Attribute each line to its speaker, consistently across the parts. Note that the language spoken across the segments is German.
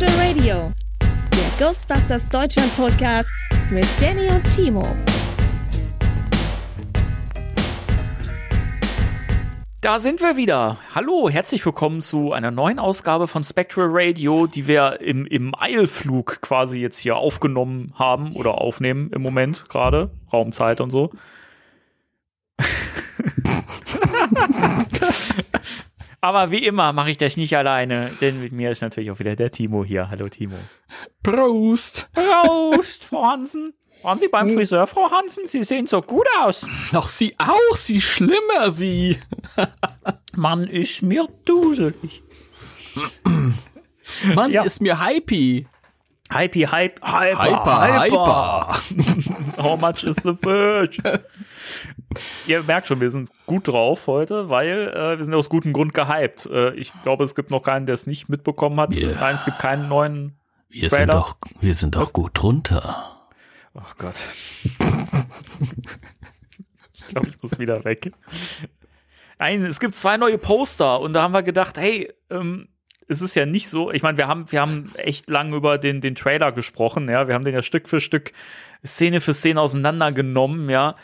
Speaker 1: Spectral Radio, der Ghostbusters Deutschland Podcast mit Danny und Timo.
Speaker 2: Da sind wir wieder. Hallo, herzlich willkommen zu einer neuen Ausgabe von Spectral Radio, die wir im, im Eilflug quasi jetzt hier aufgenommen haben oder aufnehmen im Moment gerade. Raumzeit und so. Aber wie immer mache ich das nicht alleine, denn mit mir ist natürlich auch wieder der Timo hier. Hallo Timo.
Speaker 3: Prost.
Speaker 2: Prost, Frau Hansen. Waren Sie beim Friseur, Frau Hansen? Sie sehen so gut aus.
Speaker 3: Doch Sie auch, Sie schlimmer, Sie.
Speaker 2: Mann, ist mir duselig.
Speaker 3: Mann,
Speaker 2: Ja.
Speaker 3: ist mir hypey.
Speaker 2: Hypey, hype, hyper,
Speaker 3: Hyper, hyper.
Speaker 2: How much is the fish? Ihr merkt schon, wir sind gut drauf heute, weil äh, wir sind aus gutem Grund gehypt. Äh, ich glaube, es gibt noch keinen, der es nicht mitbekommen hat.
Speaker 3: Ja.
Speaker 2: Nein, es gibt keinen neuen.
Speaker 3: Wir
Speaker 2: Trailer.
Speaker 3: sind doch, wir sind doch gut drunter.
Speaker 2: Oh Gott. ich glaube, ich muss wieder weg. Nein, es gibt zwei neue Poster und da haben wir gedacht, hey, ähm, es ist ja nicht so. Ich meine, wir haben, wir haben echt lang über den, den Trailer gesprochen, ja. Wir haben den ja Stück für Stück, Szene für Szene auseinandergenommen, ja.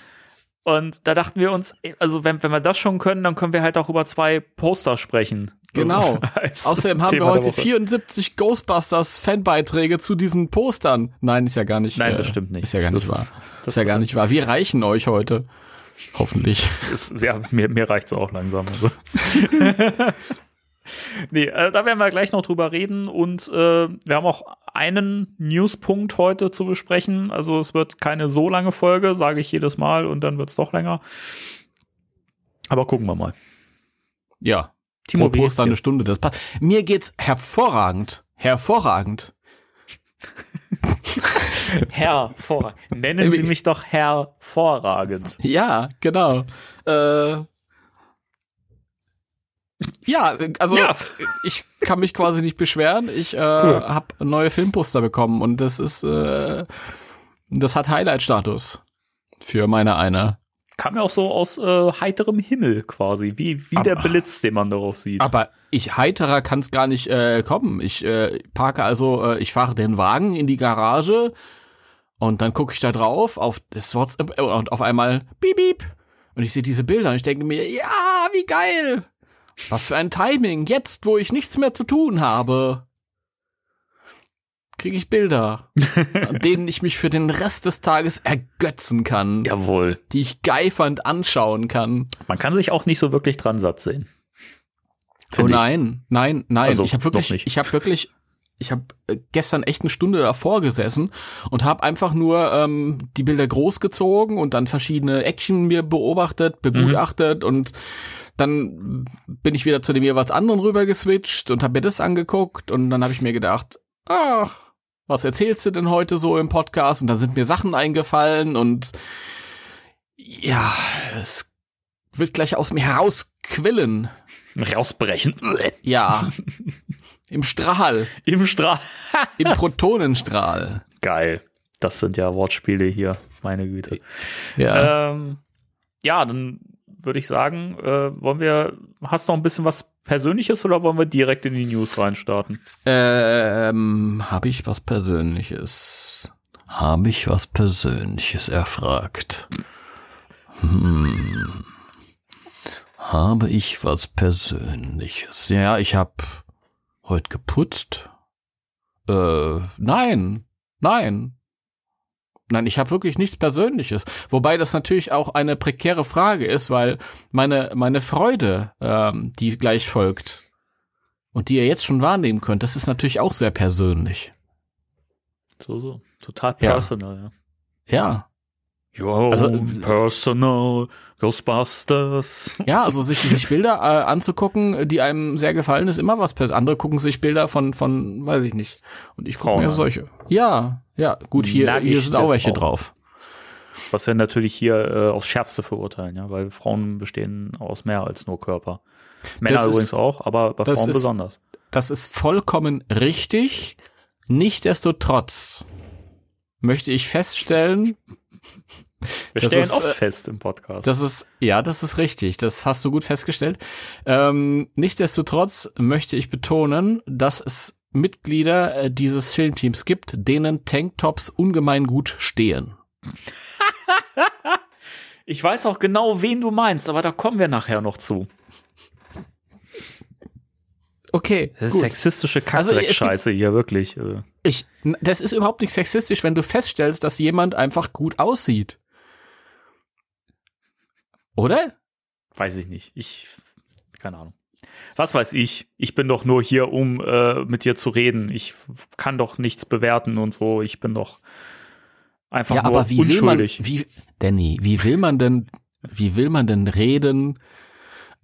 Speaker 2: Und da dachten wir uns, also wenn, wenn wir das schon können, dann können wir halt auch über zwei Poster sprechen.
Speaker 3: Genau. Außerdem haben
Speaker 2: Thema
Speaker 3: wir heute
Speaker 2: Woche.
Speaker 3: 74 Ghostbusters Fanbeiträge zu diesen Postern. Nein, ist ja gar nicht.
Speaker 2: Nein, das stimmt nicht.
Speaker 3: Ist ja gar nicht
Speaker 2: Das
Speaker 3: wahr.
Speaker 2: ist-
Speaker 3: Das ist ja gar nicht wahr. Wir reichen euch heute. Hoffentlich.
Speaker 2: ist, ja, mir, mir reicht's auch langsam. Also. nee, äh, da werden wir gleich noch drüber reden und äh, wir haben auch einen Newspunkt heute zu besprechen. Also es wird keine so lange Folge, sage ich jedes Mal und dann wird's doch länger. Aber gucken wir mal.
Speaker 3: Ja.
Speaker 2: Timo,
Speaker 3: Pro Poster eine Stunde. Das passt. Mir geht's hervorragend. Hervorragend.
Speaker 2: Hervorragend. Nennen Sie mich doch hervorragend.
Speaker 3: Ja, genau. Äh, ja, also
Speaker 2: Ja.
Speaker 3: ich kann mich quasi nicht beschweren. Ich äh, habe neue Filmposter bekommen und das ist, äh, das hat Highlight-Status für meine eine.
Speaker 2: Kam ja auch so aus äh, heiterem Himmel quasi, wie, wie der
Speaker 3: Aber-
Speaker 2: Blitz, den man darauf sieht.
Speaker 3: Aber ich heiterer kann es gar nicht äh, kommen. Ich äh, parke also, äh, ich fahre den Wagen in die Garage und dann gucke ich da drauf auf das WhatsApp und auf einmal piep, piep. Und ich sehe diese Bilder und ich denke mir, ja, wie geil. Was für ein Timing. Jetzt, wo ich nichts mehr zu tun habe, kriege ich Bilder, an denen ich mich für den Rest des Tages ergötzen kann,
Speaker 2: Jawohl.
Speaker 3: die ich geifernd anschauen kann.
Speaker 2: Man kann sich auch nicht so wirklich dran satt sehen.
Speaker 3: Oh
Speaker 2: Finde ich.
Speaker 3: nein, nein, nein.
Speaker 2: Also,
Speaker 3: ich habe wirklich, ich habe wirklich, ich habe gestern echt eine Stunde davor gesessen und habe einfach nur ähm, die Bilder groß gezogen und dann verschiedene Action mir beobachtet, begutachtet
Speaker 2: Mhm.
Speaker 3: und dann bin ich wieder zu dem jeweils anderen rüber geswitcht und habe mir das angeguckt und dann habe ich mir gedacht, ach, was erzählst du denn heute so im Podcast? Und dann sind mir Sachen eingefallen und ja, es wird gleich aus mir herausquillen.
Speaker 2: Rausbrechen.
Speaker 3: Ja. Im Strahl.
Speaker 2: Im Strahl.
Speaker 3: Im Protonenstrahl.
Speaker 2: Geil. Das sind ja Wortspiele hier, meine Güte.
Speaker 3: Ja.
Speaker 2: Ähm, ja, dann würde ich sagen, äh, wollen wir, hast du noch ein bisschen was Persönliches oder wollen wir direkt in die News reinstarten?
Speaker 3: Ähm, habe ich was Persönliches? Habe ich was Persönliches erfragt? Hm. Habe ich was Persönliches? Ja, ich habe heute geputzt. Äh, nein, nein. Nein, ich habe wirklich nichts Persönliches. Wobei das natürlich auch eine prekäre Frage ist, weil meine, meine Freude, ähm, die gleich folgt, und die ihr jetzt schon wahrnehmen könnt, das ist natürlich auch sehr persönlich.
Speaker 2: So, so. Total personal, ja.
Speaker 3: Ja.
Speaker 2: Your
Speaker 3: Also,
Speaker 2: own personal Ghostbusters.
Speaker 3: Ja, also sich, sich Bilder äh, anzugucken, die einem sehr gefallen, ist immer was. Andere gucken sich Bilder von, von, weiß ich nicht. Und ich gucke mir solche. Ja, ja, gut, hier, hier sind auch welche
Speaker 2: Frauen.
Speaker 3: drauf.
Speaker 2: Was wir natürlich hier äh, aufs Schärfste verurteilen, ja, weil Frauen bestehen aus mehr als nur Körper. Männer
Speaker 3: Das ist-
Speaker 2: übrigens auch, aber bei Frauen
Speaker 3: ist-
Speaker 2: besonders.
Speaker 3: Das ist vollkommen richtig. Nichtsdestotrotz möchte ich feststellen,
Speaker 2: Wir
Speaker 3: das
Speaker 2: stellen
Speaker 3: ist,
Speaker 2: oft
Speaker 3: äh,
Speaker 2: fest im Podcast.
Speaker 3: Das ist, ja, das ist richtig. Das hast du gut festgestellt. Ähm, nichtsdestotrotz möchte ich betonen, dass es Mitglieder äh, dieses Filmteams gibt, denen Tanktops ungemein gut stehen.
Speaker 2: ich weiß auch genau, wen du meinst, aber da kommen wir nachher noch zu.
Speaker 3: Okay,
Speaker 2: Das ist sexistische
Speaker 3: Also,
Speaker 2: Kackdreck-Scheiße hier, wirklich. äh.
Speaker 3: Ich, das ist überhaupt nicht sexistisch, wenn du feststellst, dass jemand einfach gut aussieht. Oder?
Speaker 2: Weiß ich nicht. Ich, keine Ahnung. Was weiß ich? Ich bin doch nur hier, um äh, mit dir zu reden. Ich kann doch nichts bewerten und so. Ich bin doch einfach
Speaker 3: ja,
Speaker 2: nur
Speaker 3: aber wie will man,
Speaker 2: unschuldig.
Speaker 3: wie, Danny, wie will man denn, wie will man denn reden,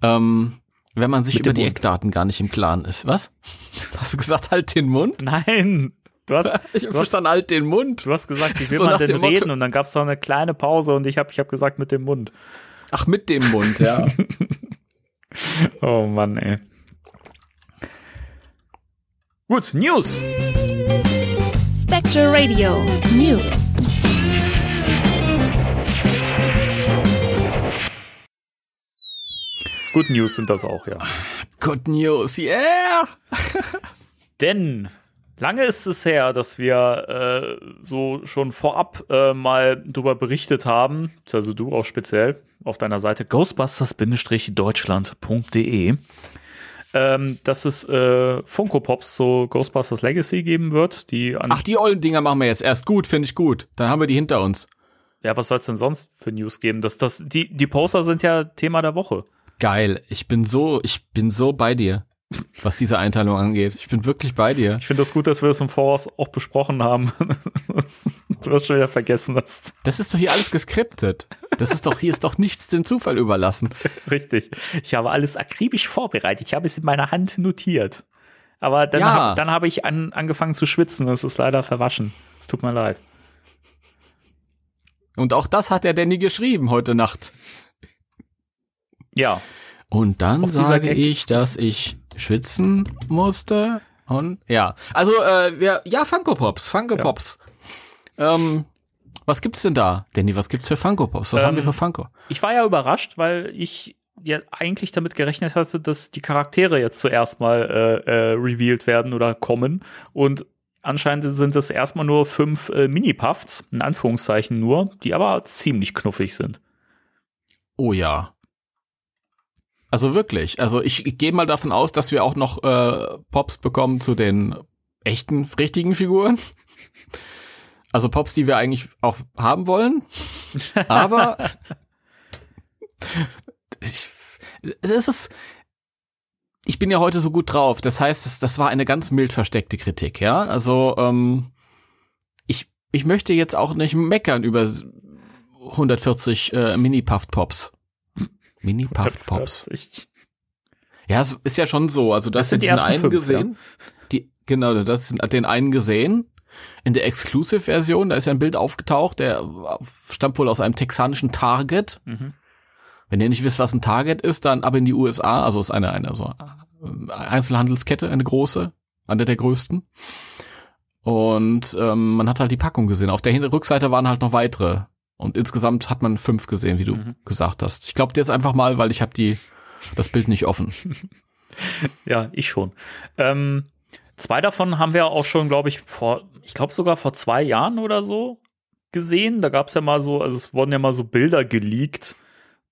Speaker 3: ähm, wenn man sich
Speaker 2: Mit
Speaker 3: über die
Speaker 2: Mund.
Speaker 3: Eckdaten gar nicht im Klaren ist? Was? Hast du gesagt, halt den Mund?
Speaker 2: Nein, du hast,
Speaker 3: Ich
Speaker 2: du hast,
Speaker 3: verstanden, halt den Mund.
Speaker 2: du hast gesagt, wie will
Speaker 3: So
Speaker 2: man denn
Speaker 3: dem Motto-
Speaker 2: reden? Und dann gab es da eine kleine Pause und ich habe ich hab gesagt mit dem Mund.
Speaker 3: Ach, mit dem Mund, ja.
Speaker 2: Oh Mann, ey. Gut, News.
Speaker 1: Spectre Radio News.
Speaker 2: Good News sind das auch, ja.
Speaker 3: Good News, yeah!
Speaker 2: Denn lange ist es her, dass wir äh, so schon vorab äh, mal darüber berichtet haben, also du auch speziell auf deiner Seite ghostbusters-deutschland.de, ähm, dass es äh, Funko Pops zu Ghostbusters Legacy geben wird, die
Speaker 3: Ach, die ollen Dinger machen wir jetzt erst. Gut, finde ich gut. Dann haben wir die hinter uns.
Speaker 2: ja, was soll es denn sonst für News geben? Das, das, die, die Poster sind ja Thema der Woche.
Speaker 3: Geil. Ich bin so, ich bin so bei dir, was diese Einteilung angeht. Ich bin wirklich bei dir.
Speaker 2: Ich finde das gut, dass wir das im Voraus auch besprochen haben. du hast schon wieder vergessen hast.
Speaker 3: Das ist doch hier alles geskriptet. Das ist doch, hier ist doch nichts dem Zufall überlassen.
Speaker 2: Richtig. Ich habe alles akribisch vorbereitet. Ich habe es in meiner Hand notiert. Aber dann,
Speaker 3: Ja.
Speaker 2: hab, dann habe ich an, angefangen zu schwitzen. Es ist leider verwaschen. Es tut mir leid.
Speaker 3: Und auch das hat der Danny geschrieben heute Nacht.
Speaker 2: Ja.
Speaker 3: Und dann sage ich, dass ich schwitzen musste. Und ja, also äh, ja, Funko Pops, Funko Pops. Ähm, was gibt's denn da, Danny? Was gibt's für Funko Pops? Was
Speaker 2: Ähm,
Speaker 3: haben wir für Funko?
Speaker 2: Ich war ja überrascht, weil ich ja eigentlich damit gerechnet hatte, dass die Charaktere jetzt zuerst mal äh, äh, revealed werden oder kommen. Und anscheinend sind es erstmal nur fünf äh, Mini-Puffs, in Anführungszeichen nur, die aber ziemlich knuffig sind.
Speaker 3: Oh ja. Also wirklich. Also ich, ich gehe mal davon aus, dass wir auch noch äh, Pops bekommen zu den echten, richtigen Figuren. Also Pops, die wir eigentlich auch haben wollen. Aber ich, das ist. Ich bin ja heute so gut drauf. Das heißt, das, das war eine ganz mild versteckte Kritik, ja. Also ähm, ich ich möchte jetzt auch nicht meckern über 140 äh, Mini-Puffed-Pops. Mini-Puffed-Pops.
Speaker 2: Ich,
Speaker 3: Ja, ist ja schon so. Also
Speaker 2: Das
Speaker 3: das,
Speaker 2: sind
Speaker 3: diesen
Speaker 2: ersten
Speaker 3: einen
Speaker 2: fünf,
Speaker 3: gesehen. Die, genau, das sind den einen gesehen. In der Exclusive-Version, da ist ja ein Bild aufgetaucht, der stammt wohl aus einem texanischen Target.
Speaker 2: Mhm.
Speaker 3: Wenn ihr nicht wisst, was ein Target ist, dann ab in die USA, also ist eine, eine so äh, Einzelhandelskette, eine große, eine der größten. Und ähm, man hat halt die Packung gesehen. Auf der Rückseite waren halt noch weitere. Und insgesamt hat man fünf gesehen, wie du
Speaker 2: Mhm.
Speaker 3: gesagt hast. Ich glaube jetzt einfach mal, weil ich habe die das Bild nicht offen.
Speaker 2: Ja, ich schon. Ähm, zwei davon haben wir auch schon, glaube ich, vor, ich glaube sogar vor zwei Jahren oder so gesehen. Da gab es ja mal so, also es wurden ja mal so Bilder geleakt.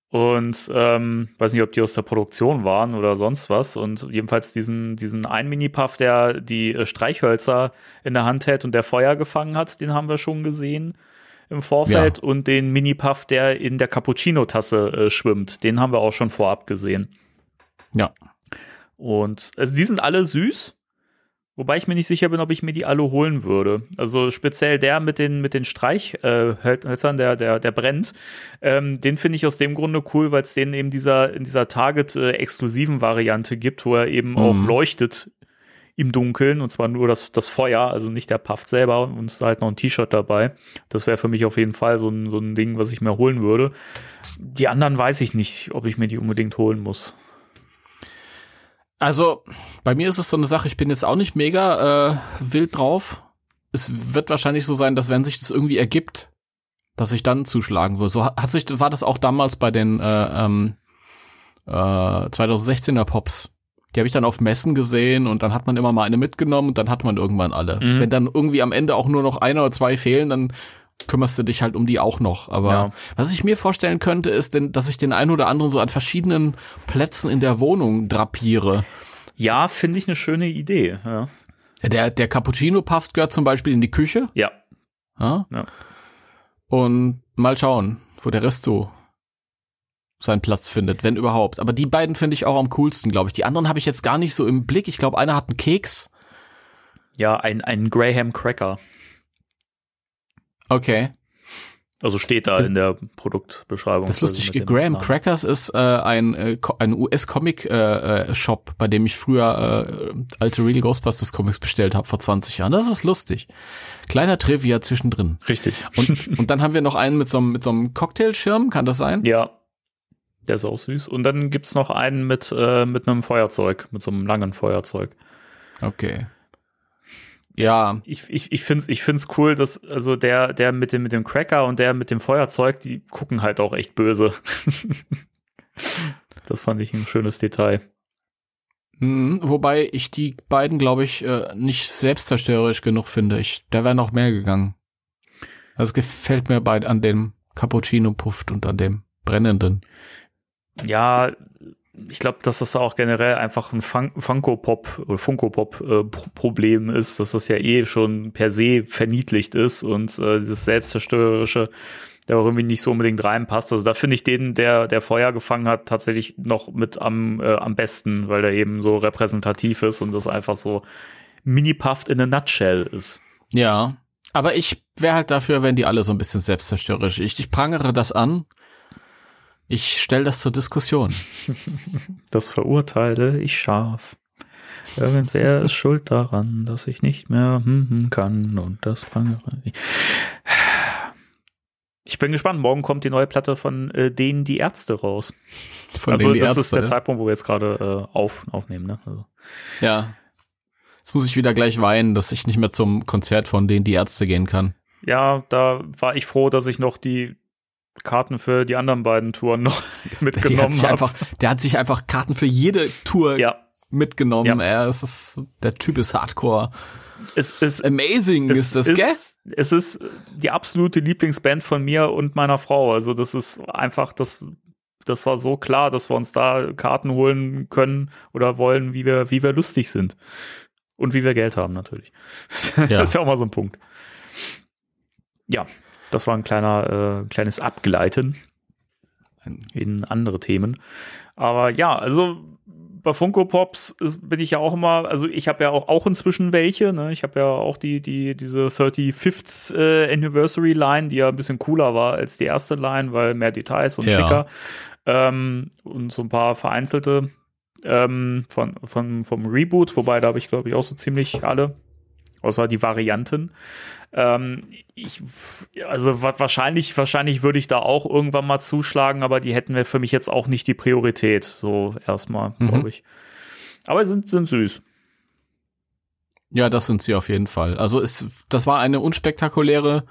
Speaker 2: Und ähm, weiß nicht, ob die aus der Produktion waren oder sonst was. Und jedenfalls diesen, diesen einen Mini-Puff, der die äh, Streichhölzer in der Hand hält und der Feuer gefangen hat, den haben wir schon gesehen im Vorfeld. Und den Mini-Puff, der in der Cappuccino-Tasse äh, schwimmt, den haben wir auch schon vorab gesehen.
Speaker 3: Ja.
Speaker 2: Und also die sind alle süß. Wobei ich mir nicht sicher bin, ob ich mir die alle holen würde. Also speziell der mit den, mit den Streichhölzern, äh, der, der, der brennt, ähm, den finde ich aus dem Grunde cool, weil es den eben dieser, in dieser Target-exklusiven äh, Variante gibt, wo er eben mhm. auch leuchtet im Dunkeln und zwar nur das, das Feuer, also nicht der Puff selber und es ist halt noch ein T-Shirt dabei. Das wäre für mich auf jeden Fall so ein, so ein Ding, was ich mir holen würde. Die anderen weiß ich nicht, ob ich mir die unbedingt holen muss.
Speaker 3: Also, bei mir ist es so eine Sache, ich bin jetzt auch nicht mega äh, wild drauf. Es wird wahrscheinlich so sein, dass wenn sich das irgendwie ergibt, dass ich dann zuschlagen würde. So hat sich, war das auch damals bei den äh, ähm, äh, 2016er Pops. Die habe ich dann auf Messen gesehen und dann hat man immer mal eine mitgenommen und dann hat man irgendwann alle. Mhm. Wenn dann irgendwie am Ende auch nur noch eine oder zwei fehlen, dann kümmerst du dich halt um die auch noch. Aber ja. was ich mir vorstellen könnte, ist, denn, dass ich den einen oder anderen so an verschiedenen Plätzen in der Wohnung drapiere.
Speaker 2: Ja, finde ich eine schöne Idee. Ja.
Speaker 3: Der, der Cappuccino-Puff gehört zum Beispiel in die Küche.
Speaker 2: Ja.
Speaker 3: ja. ja. Und mal schauen, wo der Rest so seinen Platz findet, wenn überhaupt. Aber die beiden finde ich auch am coolsten, glaube ich. Die anderen habe ich jetzt gar nicht so im Blick. Ich glaube, einer hat einen Keks.
Speaker 2: Ja, ein, ein Graham Cracker.
Speaker 3: Okay.
Speaker 2: Also steht da das, in der Produktbeschreibung.
Speaker 3: Das lustige Graham Namen. Crackers ist äh, ein, äh, ein US-Comic-Shop, äh, bei dem ich früher äh, alte Real Ghostbusters Comics bestellt habe vor 20 Jahren. Das ist lustig. Kleiner Trivia zwischendrin.
Speaker 2: Richtig.
Speaker 3: Und, und dann haben wir noch einen mit so, einem mit so einem Cocktailschirm, kann das sein?
Speaker 2: Ja. Der ist auch süß. Und dann gibt's noch einen mit, äh, mit einem Feuerzeug, mit so einem langen Feuerzeug.
Speaker 3: Okay. Ja.
Speaker 2: Ich, ich, ich finde es ich find's cool, dass also der, der mit dem, mit dem Cracker und der mit dem Feuerzeug, die gucken halt auch echt böse. das fand ich ein schönes Detail.
Speaker 3: Mhm, wobei ich die beiden, glaube ich, äh, nicht selbstzerstörerisch genug finde. Ich, da wäre noch mehr gegangen. Das gefällt mir bei an dem Cappuccino Pufft und an dem brennenden.
Speaker 2: Ja, ich glaube, dass das auch generell einfach ein Fun Funko Pop oder Funko Pop äh, Problem ist, dass das ja eh schon per se verniedlicht ist und äh, dieses selbstzerstörerische der auch irgendwie nicht so unbedingt reinpasst. Also da finde ich den, der der Feuer gefangen hat, tatsächlich noch mit am äh, am besten, weil der eben so repräsentativ ist und das einfach so mini puffed in a nutshell ist.
Speaker 3: Ja, aber ich wäre halt dafür, wenn die alle so ein bisschen selbstzerstörerisch. Ich, ich prangere das an ich stelle das zur Diskussion.
Speaker 2: Das verurteile ich scharf. Irgendwer ist schuld daran, dass ich nicht mehr hm, hm kann und das ich. Ich bin gespannt. Morgen kommt die neue Platte von äh, denen die Ärzte raus. Von also das Ärzte, ist der ja? Zeitpunkt, wo wir jetzt gerade äh, auf, aufnehmen. Ne? Also.
Speaker 3: Ja. Jetzt muss ich wieder gleich weinen, dass ich nicht mehr zum Konzert von denen die Ärzte gehen kann.
Speaker 2: Ja, da war ich froh, dass ich noch die Karten für die anderen beiden Touren noch mitgenommen
Speaker 3: hat. Einfach, der hat sich einfach Karten für jede Tour
Speaker 2: ja.
Speaker 3: mitgenommen. Ja. Er ist der Typ ist Hardcore.
Speaker 2: Es ist amazing, es ist das, ist, gell? Es ist die absolute Lieblingsband von mir und meiner Frau. Also das ist einfach das. Das war so klar, dass wir uns da Karten holen können oder wollen, wie wir, wie wir lustig sind. Und wie wir Geld haben, natürlich. Ja. das ist ja auch mal so ein Punkt. Ja, das war ein kleiner, äh, kleines Abgleiten in andere Themen. Aber ja, also bei Funko Pops ist, bin ich ja auch immer, also ich habe ja auch, auch inzwischen welche, ne? Ich habe ja auch die, die, diese 35th äh, Anniversary Line, die ja ein bisschen cooler war als die erste Line, weil mehr Details und ja. schicker. Ähm, und so ein paar vereinzelte ähm, von, von, vom Reboot, wobei da habe ich, glaube ich, auch so ziemlich alle, außer die Varianten. Ähm, ich, also wahrscheinlich, wahrscheinlich würde ich da auch irgendwann mal zuschlagen, aber die hätten wir für mich jetzt auch nicht die Priorität, so erstmal, mhm. glaube ich. Aber sind, sind süß.
Speaker 3: Ja, das sind sie auf jeden Fall. Also es, das war eine unspektakuläre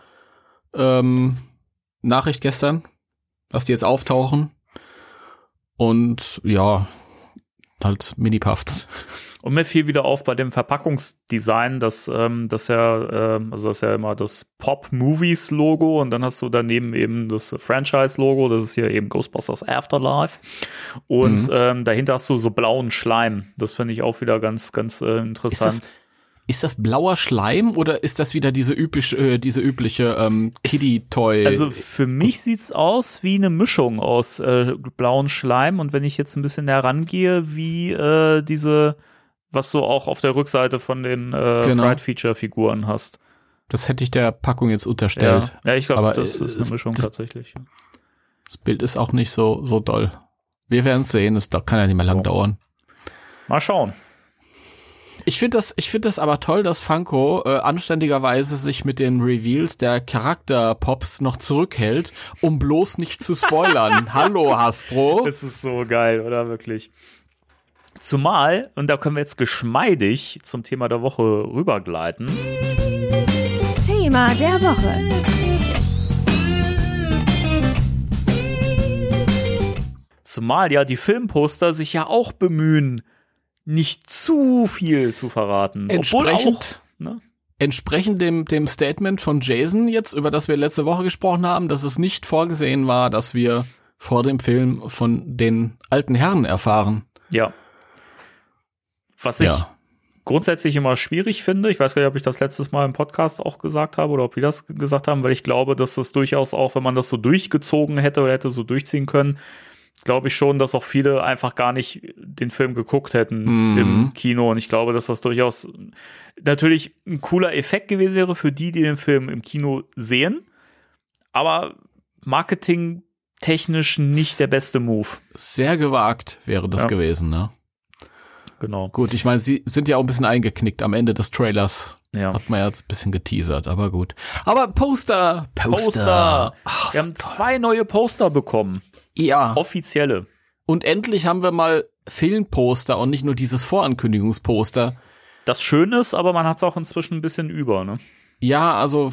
Speaker 3: ähm, Nachricht gestern, dass die jetzt auftauchen. Und ja, halt Mini-Puffs.
Speaker 2: Und mir fiel wieder auf bei dem Verpackungsdesign, dass ähm, das ja, äh, also das ist ja immer das Pop Movies Logo und dann hast du daneben eben das Franchise Logo, das ist hier eben Ghostbusters Afterlife. Und mhm. ähm, dahinter hast du so blauen Schleim. Das finde ich auch wieder ganz, ganz äh, interessant.
Speaker 3: Ist das, ist das blauer Schleim oder ist das wieder diese übliche, äh, diese übliche ähm, Kiddie-Toy?
Speaker 2: Also für mich sieht's aus wie eine Mischung aus äh, blauen Schleim und wenn ich jetzt ein bisschen herangehe, wie äh, diese was du auch auf der Rückseite von den äh,
Speaker 3: Genau.
Speaker 2: Fright Feature Figuren hast.
Speaker 3: Das hätte ich der Packung jetzt unterstellt.
Speaker 2: Ja, ja ich glaube,
Speaker 3: Aber,
Speaker 2: das ist eine Mischung
Speaker 3: das-
Speaker 2: tatsächlich.
Speaker 3: Das Bild ist auch nicht so, so doll. Wir werden es sehen, es kann ja nicht mehr lang
Speaker 2: So.
Speaker 3: dauern.
Speaker 2: Mal schauen.
Speaker 3: Ich finde das, ich finde das aber toll, dass Funko äh, anständigerweise sich mit den Reveals der Charakterpops noch zurückhält, um bloß nicht zu spoilern. Hallo Hasbro.
Speaker 2: Es ist so geil, oder wirklich? Zumal, und da können wir jetzt geschmeidig zum Thema der Woche rübergleiten.
Speaker 1: Thema der Woche.
Speaker 2: Zumal ja die Filmposter sich ja auch bemühen, nicht zu viel zu verraten. Obwohl
Speaker 3: Entsprechend,
Speaker 2: auch, ne?
Speaker 3: entsprechend dem, dem Statement von Jason jetzt, über das wir letzte Woche gesprochen haben, dass es nicht vorgesehen war, dass wir vor dem Film von den alten Herren erfahren.
Speaker 2: Ja. Was ich
Speaker 3: Ja.
Speaker 2: grundsätzlich immer schwierig finde, ich weiß gar nicht, ob ich das letztes Mal im Podcast auch gesagt habe oder ob wir das gesagt haben, weil ich glaube, dass das durchaus auch, wenn man das so durchgezogen hätte oder hätte so durchziehen können, glaube ich schon, dass auch viele einfach gar nicht den Film geguckt hätten
Speaker 3: Mhm.
Speaker 2: im Kino. Und ich glaube, dass das durchaus natürlich ein cooler Effekt gewesen wäre für die, die den Film im Kino sehen. Aber marketingtechnisch nicht der beste Move.
Speaker 3: Sehr gewagt wäre das
Speaker 2: Ja.
Speaker 3: gewesen, ne?
Speaker 2: Genau.
Speaker 3: Gut, ich meine, sie sind ja auch ein bisschen eingeknickt am Ende des Trailers.
Speaker 2: Ja.
Speaker 3: Hat man ja jetzt ein bisschen geteasert, aber gut. Aber Poster!
Speaker 2: Poster.
Speaker 3: Ach,
Speaker 2: Wir
Speaker 3: so
Speaker 2: haben
Speaker 3: toll.
Speaker 2: zwei neue Poster bekommen.
Speaker 3: Ja.
Speaker 2: Offizielle.
Speaker 3: Und endlich haben wir mal Filmposter und nicht nur dieses Vorankündigungsposter.
Speaker 2: Das schön ist, aber man hat es auch inzwischen ein bisschen über, ne?
Speaker 3: Ja, also,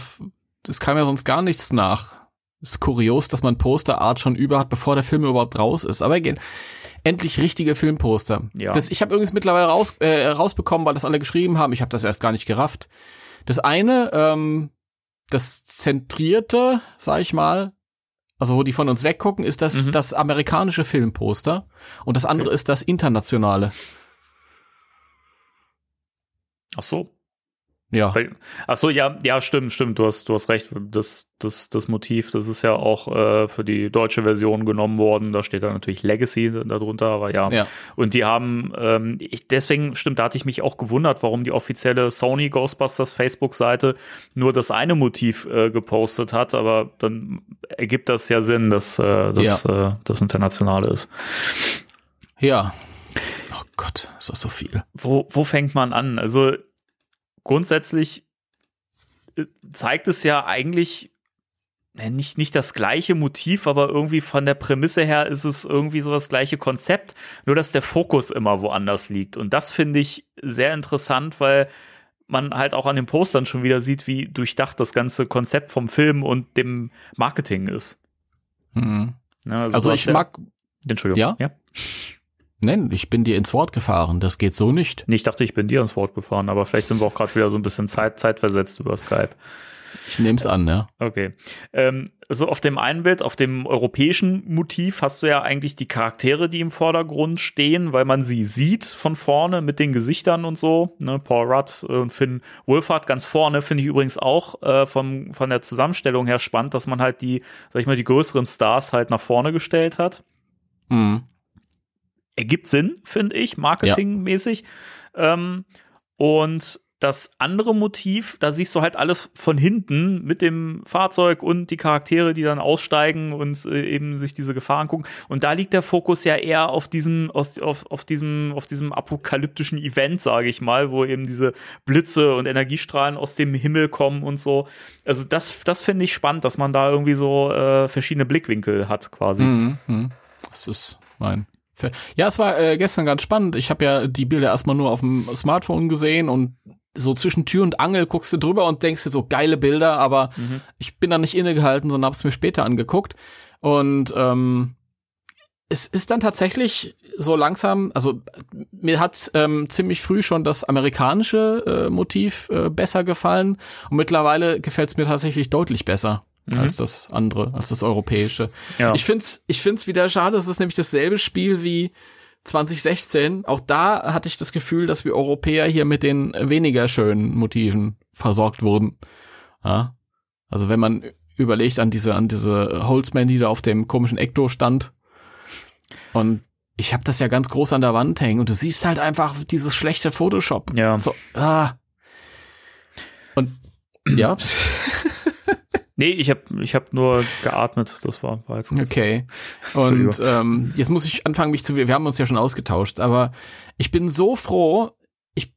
Speaker 3: es kam ja sonst gar nichts nach. Ist kurios, dass man Posterart schon über hat, bevor der Film überhaupt raus ist. Aber egal. Endlich richtige Filmposter.
Speaker 2: Ja.
Speaker 3: Das, ich habe übrigens mittlerweile raus, äh, rausbekommen, weil das alle geschrieben haben. Ich habe das erst gar nicht gerafft. Das eine, ähm, das zentrierte, sag ich mal, also wo die von uns weggucken, ist das
Speaker 2: Mhm.
Speaker 3: das amerikanische Filmposter und das andere ist das internationale.
Speaker 2: Ach so.
Speaker 3: Ja.
Speaker 2: Ach so, ja, ja, stimmt, stimmt. Du hast, du hast recht. Das, das, das Motiv, das ist ja auch äh, für die deutsche Version genommen worden. Da steht dann natürlich Legacy darunter, aber ja.
Speaker 3: Ja.
Speaker 2: Und die haben, ähm, ich, deswegen stimmt, da hatte ich mich auch gewundert, warum die offizielle Sony Ghostbusters Facebook-Seite nur das eine Motiv äh, gepostet hat. Aber dann ergibt das ja Sinn, dass äh, das, äh, das internationale ist.
Speaker 3: Ja. Oh Gott, ist das so viel.
Speaker 2: wo, wo fängt man an? Also grundsätzlich äh, zeigt es ja eigentlich äh, nicht, nicht das gleiche Motiv, aber irgendwie von der Prämisse her ist es irgendwie so das gleiche Konzept, nur dass der Fokus immer woanders liegt. Und das finde ich sehr interessant, weil man halt auch an den Postern schon wieder sieht, wie durchdacht das ganze Konzept vom Film und dem Marketing ist.
Speaker 3: Mhm.
Speaker 2: Ne,
Speaker 3: Also
Speaker 2: hast
Speaker 3: ich mag,
Speaker 2: Entschuldigung.
Speaker 3: Ja?
Speaker 2: ja?
Speaker 3: Nein, ich bin dir ins Wort gefahren. Das geht so nicht.
Speaker 2: Nee, ich dachte, ich bin dir ins Wort gefahren, aber vielleicht sind wir auch gerade wieder so ein bisschen Zeit, zeitversetzt über Skype.
Speaker 3: Ich nehme es an, ja.
Speaker 2: Okay. Ähm, also auf dem einen Bild, auf dem europäischen Motiv, hast du ja eigentlich die Charaktere, die im Vordergrund stehen, weil man sie sieht von vorne mit den Gesichtern und so. Ne? Paul Rudd und Finn Wolfhard ganz vorne finde ich übrigens auch äh, vom, von der Zusammenstellung her spannend, dass man halt die, sag ich mal, die größeren Stars halt nach vorne gestellt hat
Speaker 3: Mhm.
Speaker 2: Ergibt Sinn, finde ich, marketingmäßig. Ähm, und das andere Motiv, da siehst du halt alles von hinten mit dem Fahrzeug und die Charaktere, die dann aussteigen und äh, eben sich diese Gefahr angucken. Und da liegt der Fokus ja eher auf diesem, aus, auf, auf diesem, auf diesem apokalyptischen Event, sage ich mal, wo eben diese Blitze und Energiestrahlen aus dem Himmel kommen und so. Also das, das finde ich spannend, dass man da irgendwie so äh, verschiedene Blickwinkel hat, quasi.
Speaker 3: Mhm. Das ist mein. Ja, es war äh, gestern ganz spannend. Ich habe ja die Bilder erstmal nur auf dem Smartphone gesehen und so zwischen Tür und Angel guckst du drüber und denkst dir so geile Bilder, aber ich bin da nicht innegehalten, sondern hab's mir später angeguckt. Und ähm, es ist dann tatsächlich so langsam, also mir hat ähm, ziemlich früh schon das amerikanische äh, Motiv äh, besser gefallen und mittlerweile gefällt es mir tatsächlich deutlich besser als das andere, als das europäische.
Speaker 2: Ja.
Speaker 3: Ich find's, ich find's wieder schade, es ist nämlich dasselbe Spiel wie 2016. Auch da hatte ich das Gefühl, dass wir Europäer hier mit den weniger schönen Motiven versorgt wurden. Ja. Also wenn man überlegt an diese, an diese Holzman, die da auf dem komischen Ecto stand. Und ich habe das ja ganz groß an der Wand hängen und du siehst halt einfach dieses schlechte Photoshop.
Speaker 2: Ja.
Speaker 3: So, ah. Und ja.
Speaker 2: Nee, ich habe ich hab nur geatmet. Das war, war jetzt
Speaker 3: Okay. Und ähm, jetzt muss ich anfangen, mich zu. Wir haben uns ja schon ausgetauscht, aber ich bin so froh, ich,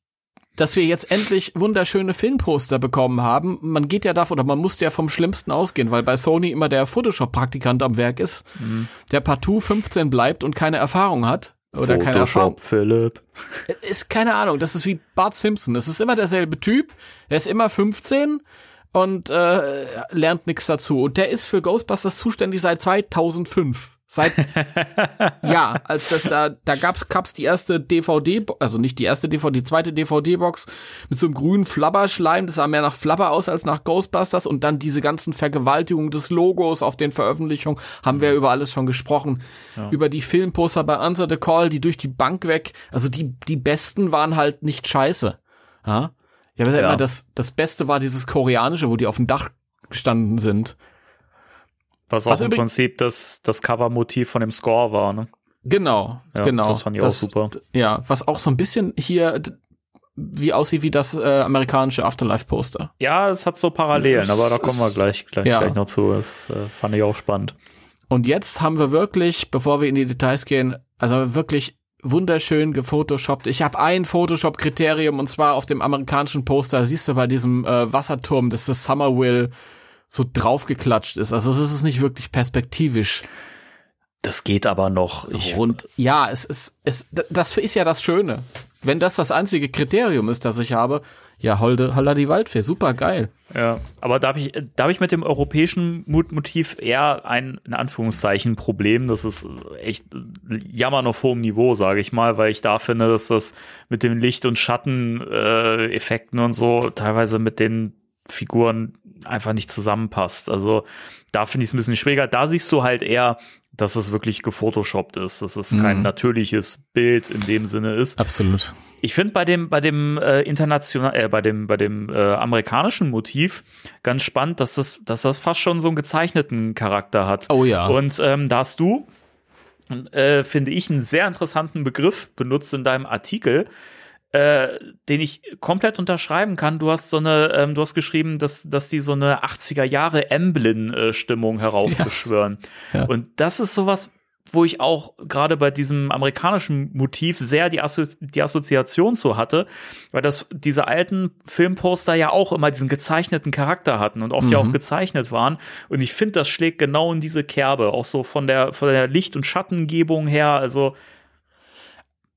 Speaker 3: dass wir jetzt endlich wunderschöne Filmposter bekommen haben. Man geht ja davon, oder man musste ja vom Schlimmsten ausgehen, weil bei Sony immer der Photoshop-Praktikant am Werk ist,
Speaker 2: Mhm.
Speaker 3: der partout 15 bleibt und keine Erfahrung hat. Oder keine Erfahrung.
Speaker 2: Philipp.
Speaker 3: Ist keine Ahnung. Das ist wie Bart Simpson. Das ist immer derselbe Typ. Der ist immer 15 und äh, lernt nichts dazu. Und der ist für Ghostbusters zuständig seit 2005. Seit ja, als das da da gab's gab's die erste DVD, also nicht die erste DVD, die zweite DVD-Box mit so einem grünen Flabberschleim, das sah mehr nach Flabber aus als nach Ghostbusters und dann diese ganzen Vergewaltigungen des Logos auf den Veröffentlichungen, haben wir über alles schon gesprochen. Über die Filmposter bei Answer the Call, die durch die Bank weg, also die die besten waren halt nicht scheiße. Ja? Ja, aber
Speaker 2: Ja.
Speaker 3: immer das das Beste war dieses koreanische, wo die auf dem Dach gestanden sind.
Speaker 2: Was auch
Speaker 3: Was
Speaker 2: im Prinzip das, das Covermotiv von dem Score war, ne?
Speaker 3: Genau,
Speaker 2: Ja,
Speaker 3: genau.
Speaker 2: das fand ich auch super.
Speaker 3: Ja, was auch so ein bisschen hier wie aussieht wie das äh, amerikanische Afterlife-Poster.
Speaker 2: Ja, es hat so Parallelen,
Speaker 3: Es
Speaker 2: aber da kommen wir gleich, gleich,
Speaker 3: ja.
Speaker 2: gleich noch zu. Das äh, fand ich auch spannend.
Speaker 3: Und jetzt haben wir wirklich, bevor wir in die Details gehen, also wirklich wunderschön gefotoshoppt. Ich habe ein Photoshop-Kriterium und zwar auf dem amerikanischen Poster, siehst du bei diesem äh, Wasserturm, dass das Summerville so draufgeklatscht ist. Also es ist nicht wirklich perspektivisch
Speaker 2: Das geht aber noch. Ich,
Speaker 3: rund. Ja, es ist, es, das ist ja das Schöne. Wenn das das einzige Kriterium ist, das ich habe, ja, holde, holla die Waldfee, super geil.
Speaker 2: Ja, aber da habe ich, da hab ich mit dem europäischen Motiv eher ein, in Anführungszeichen, Problem. Das ist echt jammern auf hohem Niveau, sage ich mal, weil ich da finde, dass das mit den Licht- und Schatteneffekten äh, und so teilweise mit den Figuren einfach nicht zusammenpasst. Also da finde ich es ein bisschen schwieriger. Da siehst du halt eher, dass es wirklich gefotoshoppt ist, dass es kein
Speaker 3: Mhm.
Speaker 2: natürliches Bild in dem Sinne ist.
Speaker 3: Absolut.
Speaker 2: Ich finde bei dem bei dem äh, international äh, bei dem bei dem äh, amerikanischen Motiv ganz spannend, dass das dass das fast schon so einen gezeichneten Charakter hat.
Speaker 3: Oh ja.
Speaker 2: Und ähm, da hast du äh, finde ich einen sehr interessanten Begriff benutzt in deinem Artikel, äh, den ich komplett unterschreiben kann. Du hast so eine ähm, du hast geschrieben, dass dass die so eine 80er Jahre Emblem äh, heraufbeschwören.
Speaker 3: Ja.
Speaker 2: Und das ist sowas wo ich auch gerade bei diesem amerikanischen Motiv sehr die, Assozi die Assoziation zu hatte, weil das diese alten Filmposter ja auch immer diesen gezeichneten Charakter hatten und oft ja auch gezeichnet waren. Und ich finde, das schlägt genau in diese Kerbe, auch so von der von der Licht- und Schattengebung her. Also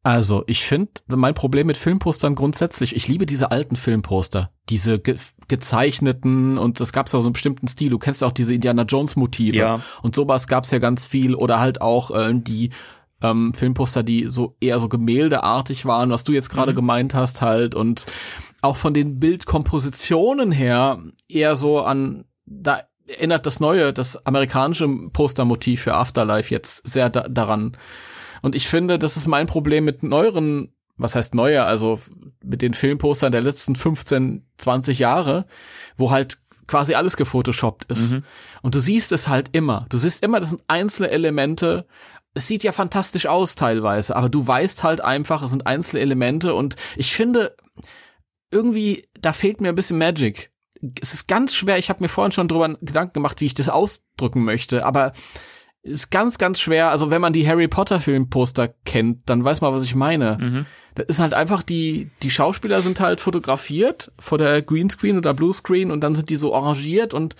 Speaker 3: Also, ich finde, mein Problem mit Filmpostern grundsätzlich, ich liebe diese alten Filmposter, diese ge gezeichneten und es gab ja so einen bestimmten Stil. Du kennst ja auch diese Indiana Jones Motive
Speaker 2: Ja.
Speaker 3: und sowas gab's ja ganz viel oder halt auch äh, die ähm, Filmposter, die so eher so gemäldeartig waren, was du jetzt gerade gemeint hast halt und auch von den Bildkompositionen her eher so an da erinnert das neue, das amerikanische Postermotiv für Afterlife jetzt sehr da daran. Und ich finde, das ist mein Problem mit neueren, was heißt neuer, also mit den Filmpostern der letzten 15, 20 Jahre, wo halt quasi alles gefotoshoppt ist. Und du siehst es halt immer. Du siehst immer, das sind einzelne Elemente. Es sieht ja fantastisch aus teilweise, aber du weißt halt einfach, es sind einzelne Elemente und ich finde, irgendwie, da fehlt mir ein bisschen Magic. Es ist ganz schwer, ich habe mir vorhin schon drüber Gedanken gemacht, wie ich das ausdrücken möchte, aber ist ganz, ganz schwer. Also wenn man die Harry Potter Filmposter kennt, dann weiß man, was ich meine.
Speaker 2: Mhm.
Speaker 3: Das ist halt einfach die, die Schauspieler sind halt fotografiert vor der Greenscreen oder Bluescreen und dann sind die so arrangiert und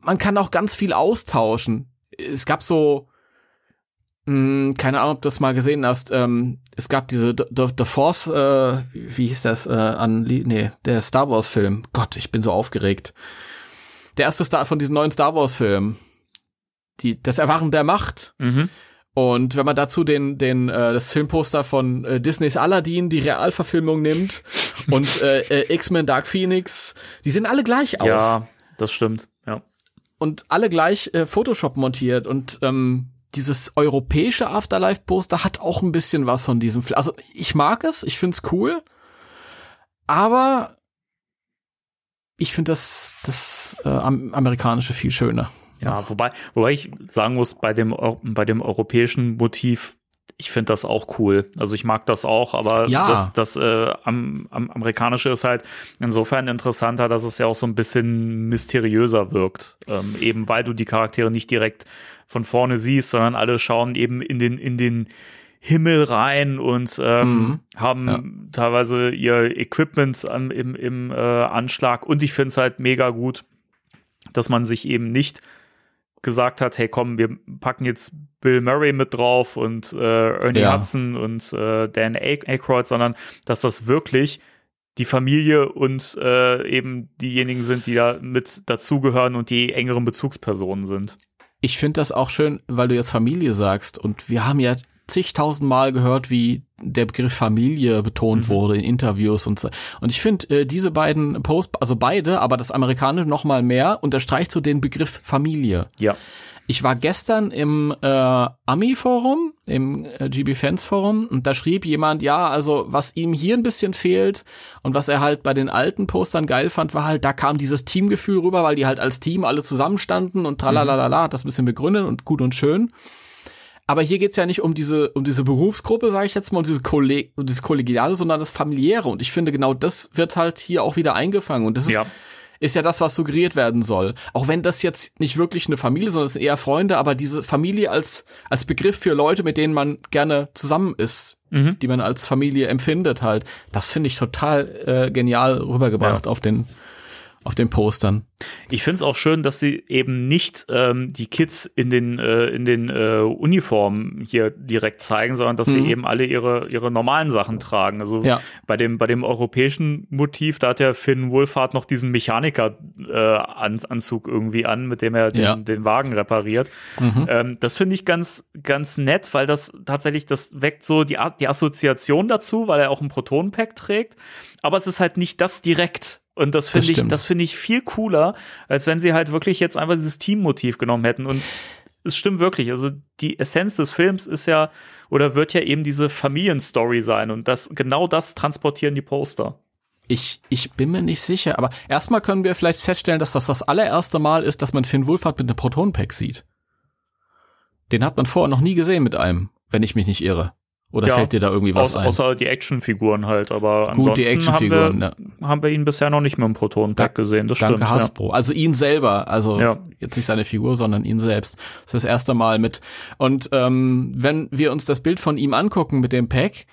Speaker 3: man kann auch ganz viel austauschen. Es gab so, mh, keine Ahnung, ob du das mal gesehen hast, ähm, es gab diese The, The, The Force, äh, wie hieß das, äh, an, nee, der Star Wars Film. Gott, ich bin so aufgeregt. Der erste Star von diesen neuen Star Wars Filmen. Die, das Erwachen der Macht.
Speaker 2: Mhm.
Speaker 3: Und wenn man dazu den, den, äh, das Filmposter von äh, Disneys Aladdin, die Realverfilmung nimmt und äh, äh, X-Men Dark Phoenix, die sehen alle gleich aus
Speaker 2: Ja, das stimmt. Ja.
Speaker 3: und alle gleich äh, Photoshop montiert und ähm, dieses europäische Afterlife-Poster hat auch ein bisschen was von diesem Film. Also ich mag es, ich find's cool, aber ich finde das, das äh, am- amerikanische viel schöner.
Speaker 2: Ja, wobei, wobei ich sagen muss, bei dem, bei dem europäischen Motiv, ich finde das auch cool. Also ich mag das auch, aber
Speaker 3: Ja.
Speaker 2: das, das äh, am, am amerikanische ist halt insofern interessanter, dass es ja auch so ein bisschen mysteriöser wirkt. Ähm, eben weil du die Charaktere nicht direkt von vorne siehst, sondern alle schauen eben in den, in den Himmel rein und ähm,
Speaker 3: Mhm.
Speaker 2: haben
Speaker 3: Ja.
Speaker 2: teilweise ihr Equipment am, im, im äh, Anschlag. Und ich finde es halt mega gut, dass man sich eben nicht gesagt hat, hey komm, wir packen jetzt Bill Murray mit drauf und äh, Ernie
Speaker 3: Ja.
Speaker 2: Hudson und äh, Dan Ay- Aykroyd, sondern dass das wirklich die Familie und äh, eben diejenigen sind, die da mit dazugehören und die engeren Bezugspersonen sind.
Speaker 3: Ich finde das auch schön, weil du jetzt Familie sagst. Und wir haben ja zigtausend Mal gehört, wie der Begriff Familie betont
Speaker 2: Mhm.
Speaker 3: wurde in Interviews und so. Und ich finde, äh, diese beiden Posts, also beide, aber das amerikanische noch mal mehr, unterstreicht so den Begriff Familie.
Speaker 2: Ja.
Speaker 3: Ich war gestern im äh, Ami-Forum, im äh, GB-Fans-Forum, und da schrieb jemand, ja, also was ihm hier ein bisschen fehlt und was er halt bei den alten Postern geil fand, war halt, da kam dieses Teamgefühl rüber, weil die halt als Team alle zusammenstanden und tralalala, hat das ein bisschen begründet und gut und schön. Aber hier geht's ja nicht um diese, um diese Berufsgruppe, sage ich jetzt mal, um diese Kolleg um dieses Kollegiale, sondern das Familiäre. Und ich finde, genau das wird halt hier auch wieder eingefangen. Und das ist,
Speaker 2: Ja.
Speaker 3: ist ja das, was suggeriert werden soll. Auch wenn das jetzt nicht wirklich eine Familie, sondern es sind eher Freunde, aber diese Familie als, als Begriff für Leute, mit denen man gerne zusammen ist,
Speaker 2: Mhm.
Speaker 3: die man als Familie empfindet halt, das finde ich total äh, genial rübergebracht auf den auf den Postern.
Speaker 2: Ich finde es auch schön, dass sie eben nicht ähm, die Kids in den, äh, in den äh, Uniformen hier direkt zeigen, sondern dass sie
Speaker 3: Mhm.
Speaker 2: eben alle ihre, ihre normalen Sachen tragen. Also
Speaker 3: Ja.
Speaker 2: bei dem, bei dem europäischen Motiv, da hat der Finn Wohlfahrt noch diesen Mechaniker-Anzug äh, irgendwie an, mit dem er den,
Speaker 3: Ja.
Speaker 2: den Wagen repariert. Ähm, das finde ich ganz, ganz nett, weil das tatsächlich, das weckt so die, die Assoziation dazu, weil er auch ein Proton-Pack trägt. Aber es ist halt nicht das direkt. Und das finde ich, das finde ich viel cooler, als wenn sie halt wirklich jetzt einfach dieses Teammotiv genommen hätten. Und es stimmt wirklich. Also die Essenz des Films ist ja oder wird ja eben diese Familienstory sein. Und das genau das transportieren die Poster.
Speaker 3: Ich, ich bin mir nicht sicher, aber erstmal können wir vielleicht feststellen, dass das das allererste Mal ist, dass man Finn Wohlfahrt mit einem Proton-Pack sieht. Den hat man vorher noch nie gesehen mit einem, wenn ich mich nicht irre. Oder
Speaker 2: Ja,
Speaker 3: fällt dir da irgendwie was
Speaker 2: Aus,
Speaker 3: ein?
Speaker 2: außer die Actionfiguren halt. Aber
Speaker 3: Gut, die
Speaker 2: ansonsten
Speaker 3: Actionfiguren,
Speaker 2: haben, wir, haben wir ihn bisher noch nicht mit dem Proton-Pack
Speaker 3: Da-
Speaker 2: gesehen. Das
Speaker 3: Danke
Speaker 2: stimmt.
Speaker 3: Hasbro. Also ihn selber, also
Speaker 2: Ja.
Speaker 3: jetzt nicht seine Figur, sondern ihn selbst. Das ist das erste Mal mit. Und ähm, wenn wir uns das Bild von ihm angucken mit dem Pack,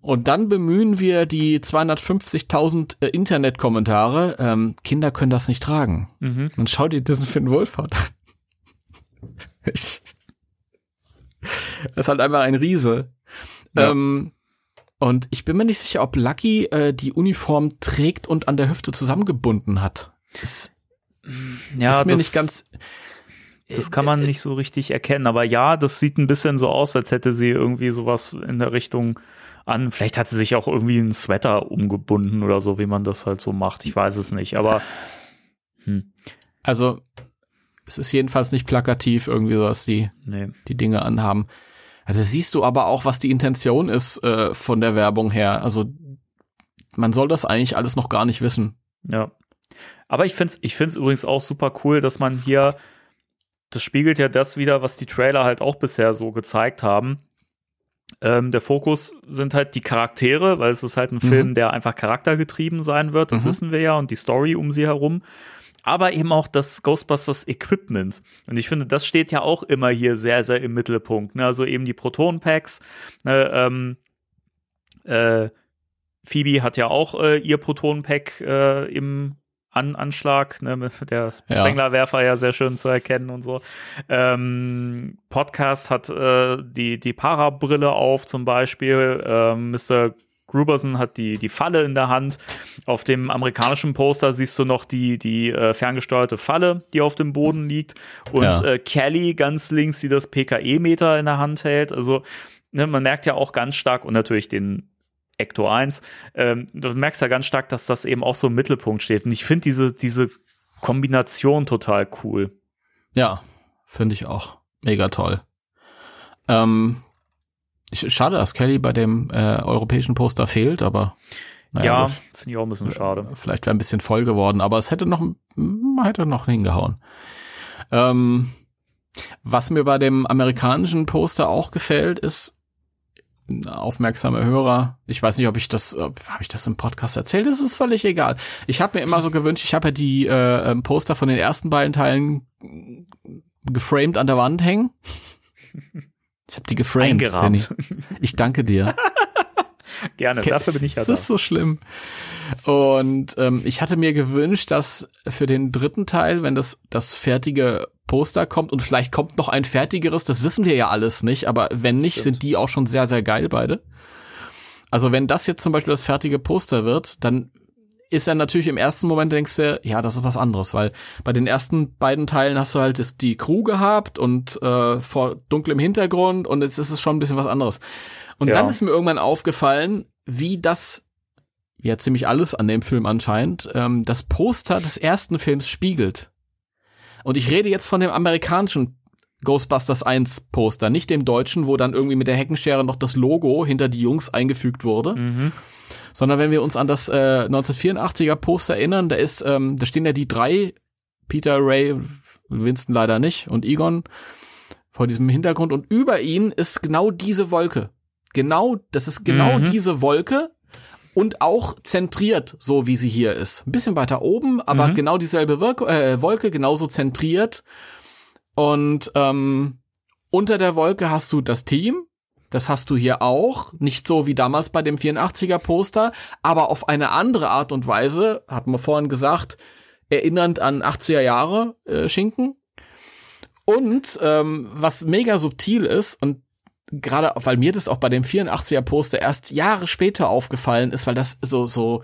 Speaker 3: und dann bemühen wir die 250.000 äh, Internetkommentare. Ähm, Kinder können das nicht tragen.
Speaker 2: Ja. Mhm.
Speaker 3: Und schau dir diesen Finn Wohlfahrt an. Ich- Das ist halt einfach ein Riese.
Speaker 2: Ja.
Speaker 3: Ähm, und ich bin mir nicht sicher, ob Lucky äh, die Uniform trägt und an der Hüfte zusammengebunden hat. Das
Speaker 2: ja,
Speaker 3: ist mir
Speaker 2: das,
Speaker 3: nicht ganz.
Speaker 2: Das kann man nicht so richtig erkennen. Aber ja, das sieht ein bisschen so aus, als hätte sie irgendwie sowas in der Richtung an. Vielleicht hat sie sich auch irgendwie einen Sweater umgebunden oder so, wie man das halt so macht. Ich weiß es nicht. Aber hm,
Speaker 3: Also, es ist jedenfalls nicht plakativ irgendwie so, dass die
Speaker 2: nee.
Speaker 3: die Dinge anhaben. Also siehst du aber auch, was die Intention ist äh, von der Werbung her. Also man soll das eigentlich alles noch gar nicht wissen.
Speaker 2: Ja. Aber ich find's, ich find's übrigens auch super cool, dass man hier, das spiegelt ja das wieder, was die Trailer halt auch bisher so gezeigt haben. Ähm, der Fokus sind halt die Charaktere, weil es ist halt ein Film, der einfach charaktergetrieben sein wird, das
Speaker 3: Mhm.
Speaker 2: wissen wir ja, und die Story um sie herum. Aber eben auch das Ghostbusters Equipment. Und ich finde, das steht ja auch immer hier sehr, sehr im Mittelpunkt. Ne? Also eben die Proton-Packs, ne? ähm, äh, Phoebe hat ja auch äh, ihr Proton-Pack äh, im An Anschlag, ne, mit der
Speaker 3: Ja.
Speaker 2: Sprenglerwerfer ja sehr schön zu erkennen und so. Ähm, Podcast hat äh, die, die Parabrille auf zum Beispiel. Ähm, Mr. Gruberson hat die, die Falle in der Hand. Auf dem amerikanischen Poster siehst du noch die, die äh, ferngesteuerte Falle, die auf dem Boden liegt. Und
Speaker 3: Ja.
Speaker 2: äh, Kelly ganz links, die das PKE-Meter in der Hand hält. Also ne, man merkt ja auch ganz stark und natürlich den Ecto 1, ähm, du merkst ja ganz stark, dass das eben auch so im Mittelpunkt steht. Und ich finde diese, diese Kombination total cool.
Speaker 3: Ja, finde ich auch. Mega toll. Ähm, schade, dass Kelly bei dem äh, europäischen Poster fehlt, aber naja,
Speaker 2: ja, finde ich auch ein bisschen schade.
Speaker 3: vielleicht wäre ein bisschen voll geworden, aber es hätte noch, hätte noch hingehauen. Ähm, Was mir bei dem amerikanischen Poster auch gefällt, ist aufmerksame Hörer. Ich weiß nicht, ob ich das, habe ich das im Podcast erzählt? Das ist völlig egal. Ich habe mir immer so gewünscht, ich habe ja die äh, ähm, Poster von den ersten beiden Teilen geframed an der Wand hängen. Ich habe die geframed.
Speaker 2: Eingerahmt.
Speaker 3: Danny. Ich danke dir.
Speaker 2: Gerne, dafür bin ich ja
Speaker 3: das
Speaker 2: da.
Speaker 3: ist so schlimm. Und ähm, ich hatte mir gewünscht, dass für den dritten Teil, wenn das das fertige Poster kommt und vielleicht kommt noch ein fertigeres, das wissen wir ja alles nicht, aber wenn nicht,
Speaker 2: Stimmt.
Speaker 3: sind die auch schon sehr, sehr geil beide. Also wenn das jetzt zum Beispiel das fertige Poster wird, dann ist ja natürlich im ersten Moment denkst du, ja, das ist was anderes, weil bei den ersten beiden Teilen hast du halt das, die Crew gehabt und äh, vor dunklem Hintergrund und jetzt ist es schon ein bisschen was anderes. Und
Speaker 2: Ja.
Speaker 3: dann ist mir irgendwann aufgefallen, wie das, ja ziemlich alles an dem Film anscheinend, ähm, das Poster des ersten Films spiegelt. Und ich rede jetzt von dem amerikanischen Ghostbusters 1 Poster, nicht dem deutschen, wo dann irgendwie mit der Heckenschere noch das Logo hinter die Jungs eingefügt wurde,
Speaker 2: Mhm.
Speaker 3: Sondern wenn wir uns an das äh, 1984er Poster erinnern, da ist, ähm, da stehen ja die drei, Peter, Ray, Winston leider nicht und Egon vor diesem Hintergrund und über ihnen ist genau diese Wolke. Genau, das ist genau
Speaker 2: Mhm.
Speaker 3: diese Wolke und auch zentriert, so wie sie hier ist. Ein bisschen weiter oben, aber
Speaker 2: Mhm.
Speaker 3: genau dieselbe Wolke, äh, Wolke, genauso zentriert. Und ähm, unter der Wolke hast du das Team. Das hast du hier auch. Nicht so wie damals bei dem 84er Poster, aber auf eine andere Art und Weise, hatten wir vorhin gesagt, erinnernd an 80er Jahre äh, Schinken. Und ähm, was mega subtil ist und gerade weil mir das auch bei dem 84er Poster erst Jahre später aufgefallen ist, weil das so so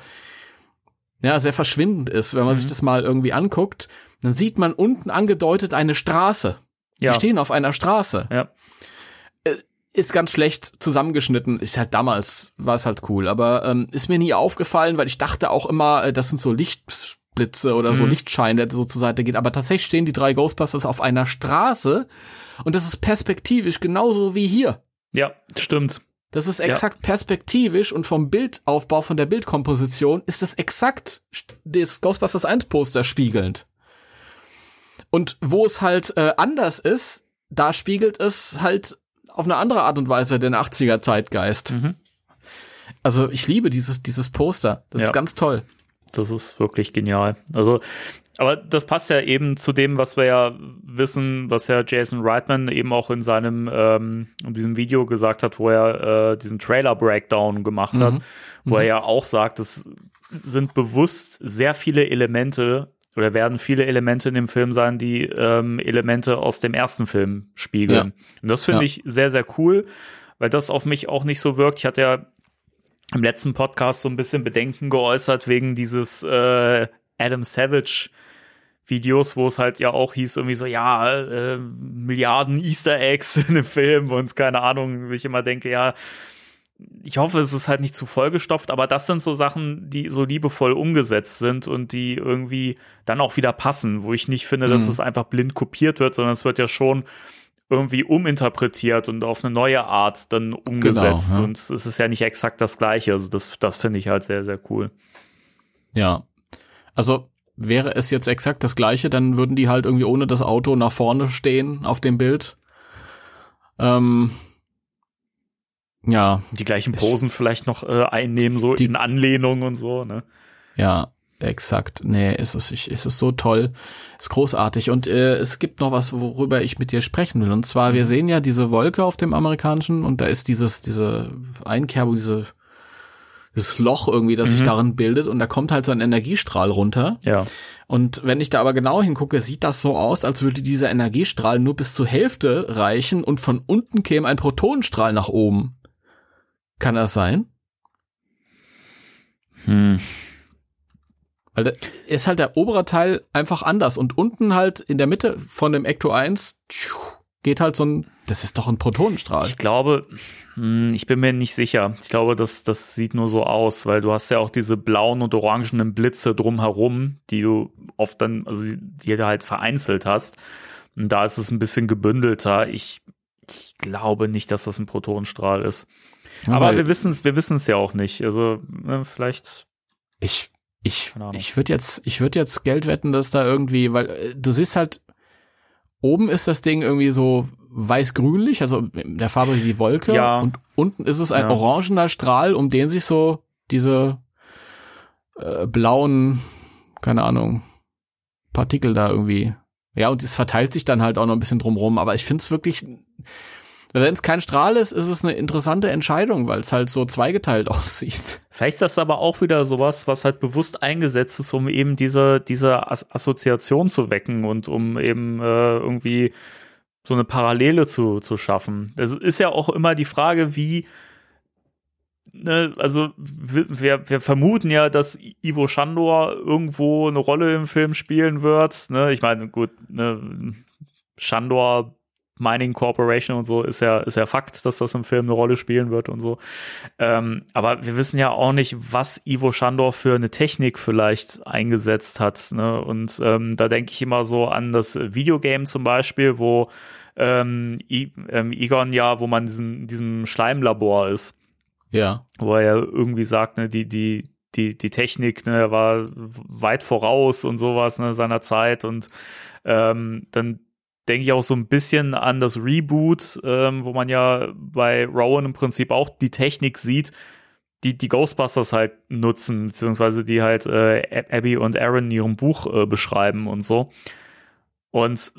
Speaker 3: ja sehr verschwindend ist, wenn man
Speaker 2: Mhm.
Speaker 3: sich das mal irgendwie anguckt, dann sieht man unten angedeutet eine Straße.
Speaker 2: Ja.
Speaker 3: Die stehen auf einer Straße.
Speaker 2: Ja.
Speaker 3: Ist ganz schlecht zusammengeschnitten. Ist halt damals war es halt cool, aber ähm, ist mir nie aufgefallen, weil ich dachte auch immer, äh, das sind so Lichtblitze oder so
Speaker 2: Mhm.
Speaker 3: Lichtschein, der so zur Seite geht. Aber tatsächlich stehen die drei Ghostbusters auf einer Straße und das ist perspektivisch genauso wie hier.
Speaker 2: Ja, stimmt.
Speaker 3: Das ist exakt perspektivisch und vom Bildaufbau, von der Bildkomposition ist das exakt das Ghostbusters 1 Poster spiegelnd. Und wo es halt äh, anders ist, da spiegelt es halt auf eine andere Art und Weise den 80er Zeitgeist.
Speaker 2: Mhm.
Speaker 3: Also ich liebe dieses, dieses Poster. Das
Speaker 2: Ja.
Speaker 3: ist ganz toll.
Speaker 2: Das ist wirklich genial. Also, aber das passt ja eben zu dem, was wir ja wissen, was ja Jason Reitman eben auch in seinem ähm, in diesem Video gesagt hat, wo er äh, diesen Trailer Breakdown gemacht hat,
Speaker 3: Mhm.
Speaker 2: wo er ja auch sagt, es sind bewusst sehr viele Elemente oder werden viele Elemente in dem Film sein, die ähm, Elemente aus dem ersten Film spiegeln. Und das finde
Speaker 3: Ja.
Speaker 2: ich sehr, sehr cool, weil das auf mich auch nicht so wirkt. Ich hatte ja im letzten Podcast so ein bisschen Bedenken geäußert wegen dieses äh, Adam Savage Videos, wo es halt ja auch hieß irgendwie so, ja, äh, Milliarden Easter Eggs in dem Film und keine Ahnung, wo ich immer denke, ja, ich hoffe, es ist halt nicht zu vollgestopft, aber das sind so Sachen, die so liebevoll umgesetzt sind und die irgendwie dann auch wieder passen, wo ich nicht finde, dass
Speaker 3: Mhm.
Speaker 2: es einfach blind kopiert wird, sondern es wird ja schon irgendwie uminterpretiert und auf eine neue Art dann umgesetzt.
Speaker 3: ja.
Speaker 2: Und es ist ja nicht exakt das Gleiche. Also das, das finde ich halt sehr, sehr cool.
Speaker 3: Ja. Also wäre es jetzt exakt das gleiche, dann würden die halt irgendwie ohne das Auto nach vorne stehen auf dem Bild. Ähm, ja,
Speaker 2: Die gleichen Posen vielleicht noch äh, einnehmen, so
Speaker 3: Die-
Speaker 2: in Anlehnung und so, ne?
Speaker 3: Ja, exakt. Nee, ist es, ich, ist es so toll. Ist großartig. Und äh, es gibt noch was, worüber ich mit dir sprechen will. Und zwar, wir sehen ja diese Wolke auf dem amerikanischen und da ist dieses, diese Einkerbung, diese, dieses Loch irgendwie, das sich
Speaker 2: Mhm.
Speaker 3: darin bildet und da kommt halt so ein Energiestrahl runter.
Speaker 2: Ja.
Speaker 3: Und wenn ich da aber genau hingucke, sieht das so aus, als würde dieser Energiestrahl nur bis zur Hälfte reichen und von unten käme ein Protonenstrahl nach oben. Kann das sein?
Speaker 2: Hm.
Speaker 3: Weil da ist halt der obere Teil einfach anders und unten halt in der Mitte von dem Ecto 1 tschuh, geht halt so ein, das ist doch ein Protonenstrahl.
Speaker 2: Ich glaube, hm, ich bin mir nicht sicher. Ich glaube, das, das sieht nur so aus, weil du hast ja auch diese blauen und orangenen Blitze drumherum, die du oft dann, also die, die du halt vereinzelt hast. Und da ist es ein bisschen gebündelter. Ich, ich glaube nicht, dass das ein Protonenstrahl ist. Aber wir wissen es, wir wissen es ja auch nicht. Also ne, vielleicht.
Speaker 3: ich, ich, ich würde jetzt, ich würde jetzt Geld wetten, dass da irgendwie, weil äh, du siehst halt oben ist das Ding irgendwie so weiß-grünlich, also in der Farbe wie die Wolke.
Speaker 2: Ja.
Speaker 3: Und unten ist es ein
Speaker 2: Ja.
Speaker 3: orangener Strahl, um den sich so diese äh, blauen, keine Ahnung, Partikel da irgendwie. Ja, und es verteilt sich dann halt auch noch ein bisschen drumrum. Aber ich finde es wirklich, wenn es kein Strahl ist, ist es eine interessante Entscheidung, weil es halt so zweigeteilt aussieht.
Speaker 2: Vielleicht ist das aber auch wieder sowas, was halt bewusst eingesetzt ist, um eben diese, diese As Assoziation zu wecken und um eben äh, irgendwie so eine Parallele zu, zu schaffen. Es ist ja auch immer die Frage, wie, ne, also wir, wir vermuten ja, dass Ivo Shandor irgendwo eine Rolle im Film spielen wird. Ne? Ich meine, gut, ne, Shandor Mining Corporation und so ist ja, ist ja Fakt, dass das im Film eine Rolle spielen wird und so. Ähm, aber wir wissen ja auch nicht, was Ivo Shandor für eine Technik vielleicht eingesetzt hat. Ne? Und ähm, da denke ich immer so an das Videogame zum Beispiel, wo ähm, I ähm, Egon ja, wo man in diesem, diesem Schleimlabor ist,
Speaker 3: Ja.
Speaker 2: wo er ja irgendwie sagt, ne, die, die, die, die Technik, ne, war weit voraus und sowas, ne, seiner Zeit und ähm, dann denke ich auch so ein bisschen an das Reboot, ähm, wo man ja bei Rowan im Prinzip auch die Technik sieht, die die Ghostbusters halt nutzen, beziehungsweise die halt äh, Abby und Aaron in ihrem Buch äh, beschreiben und so. Und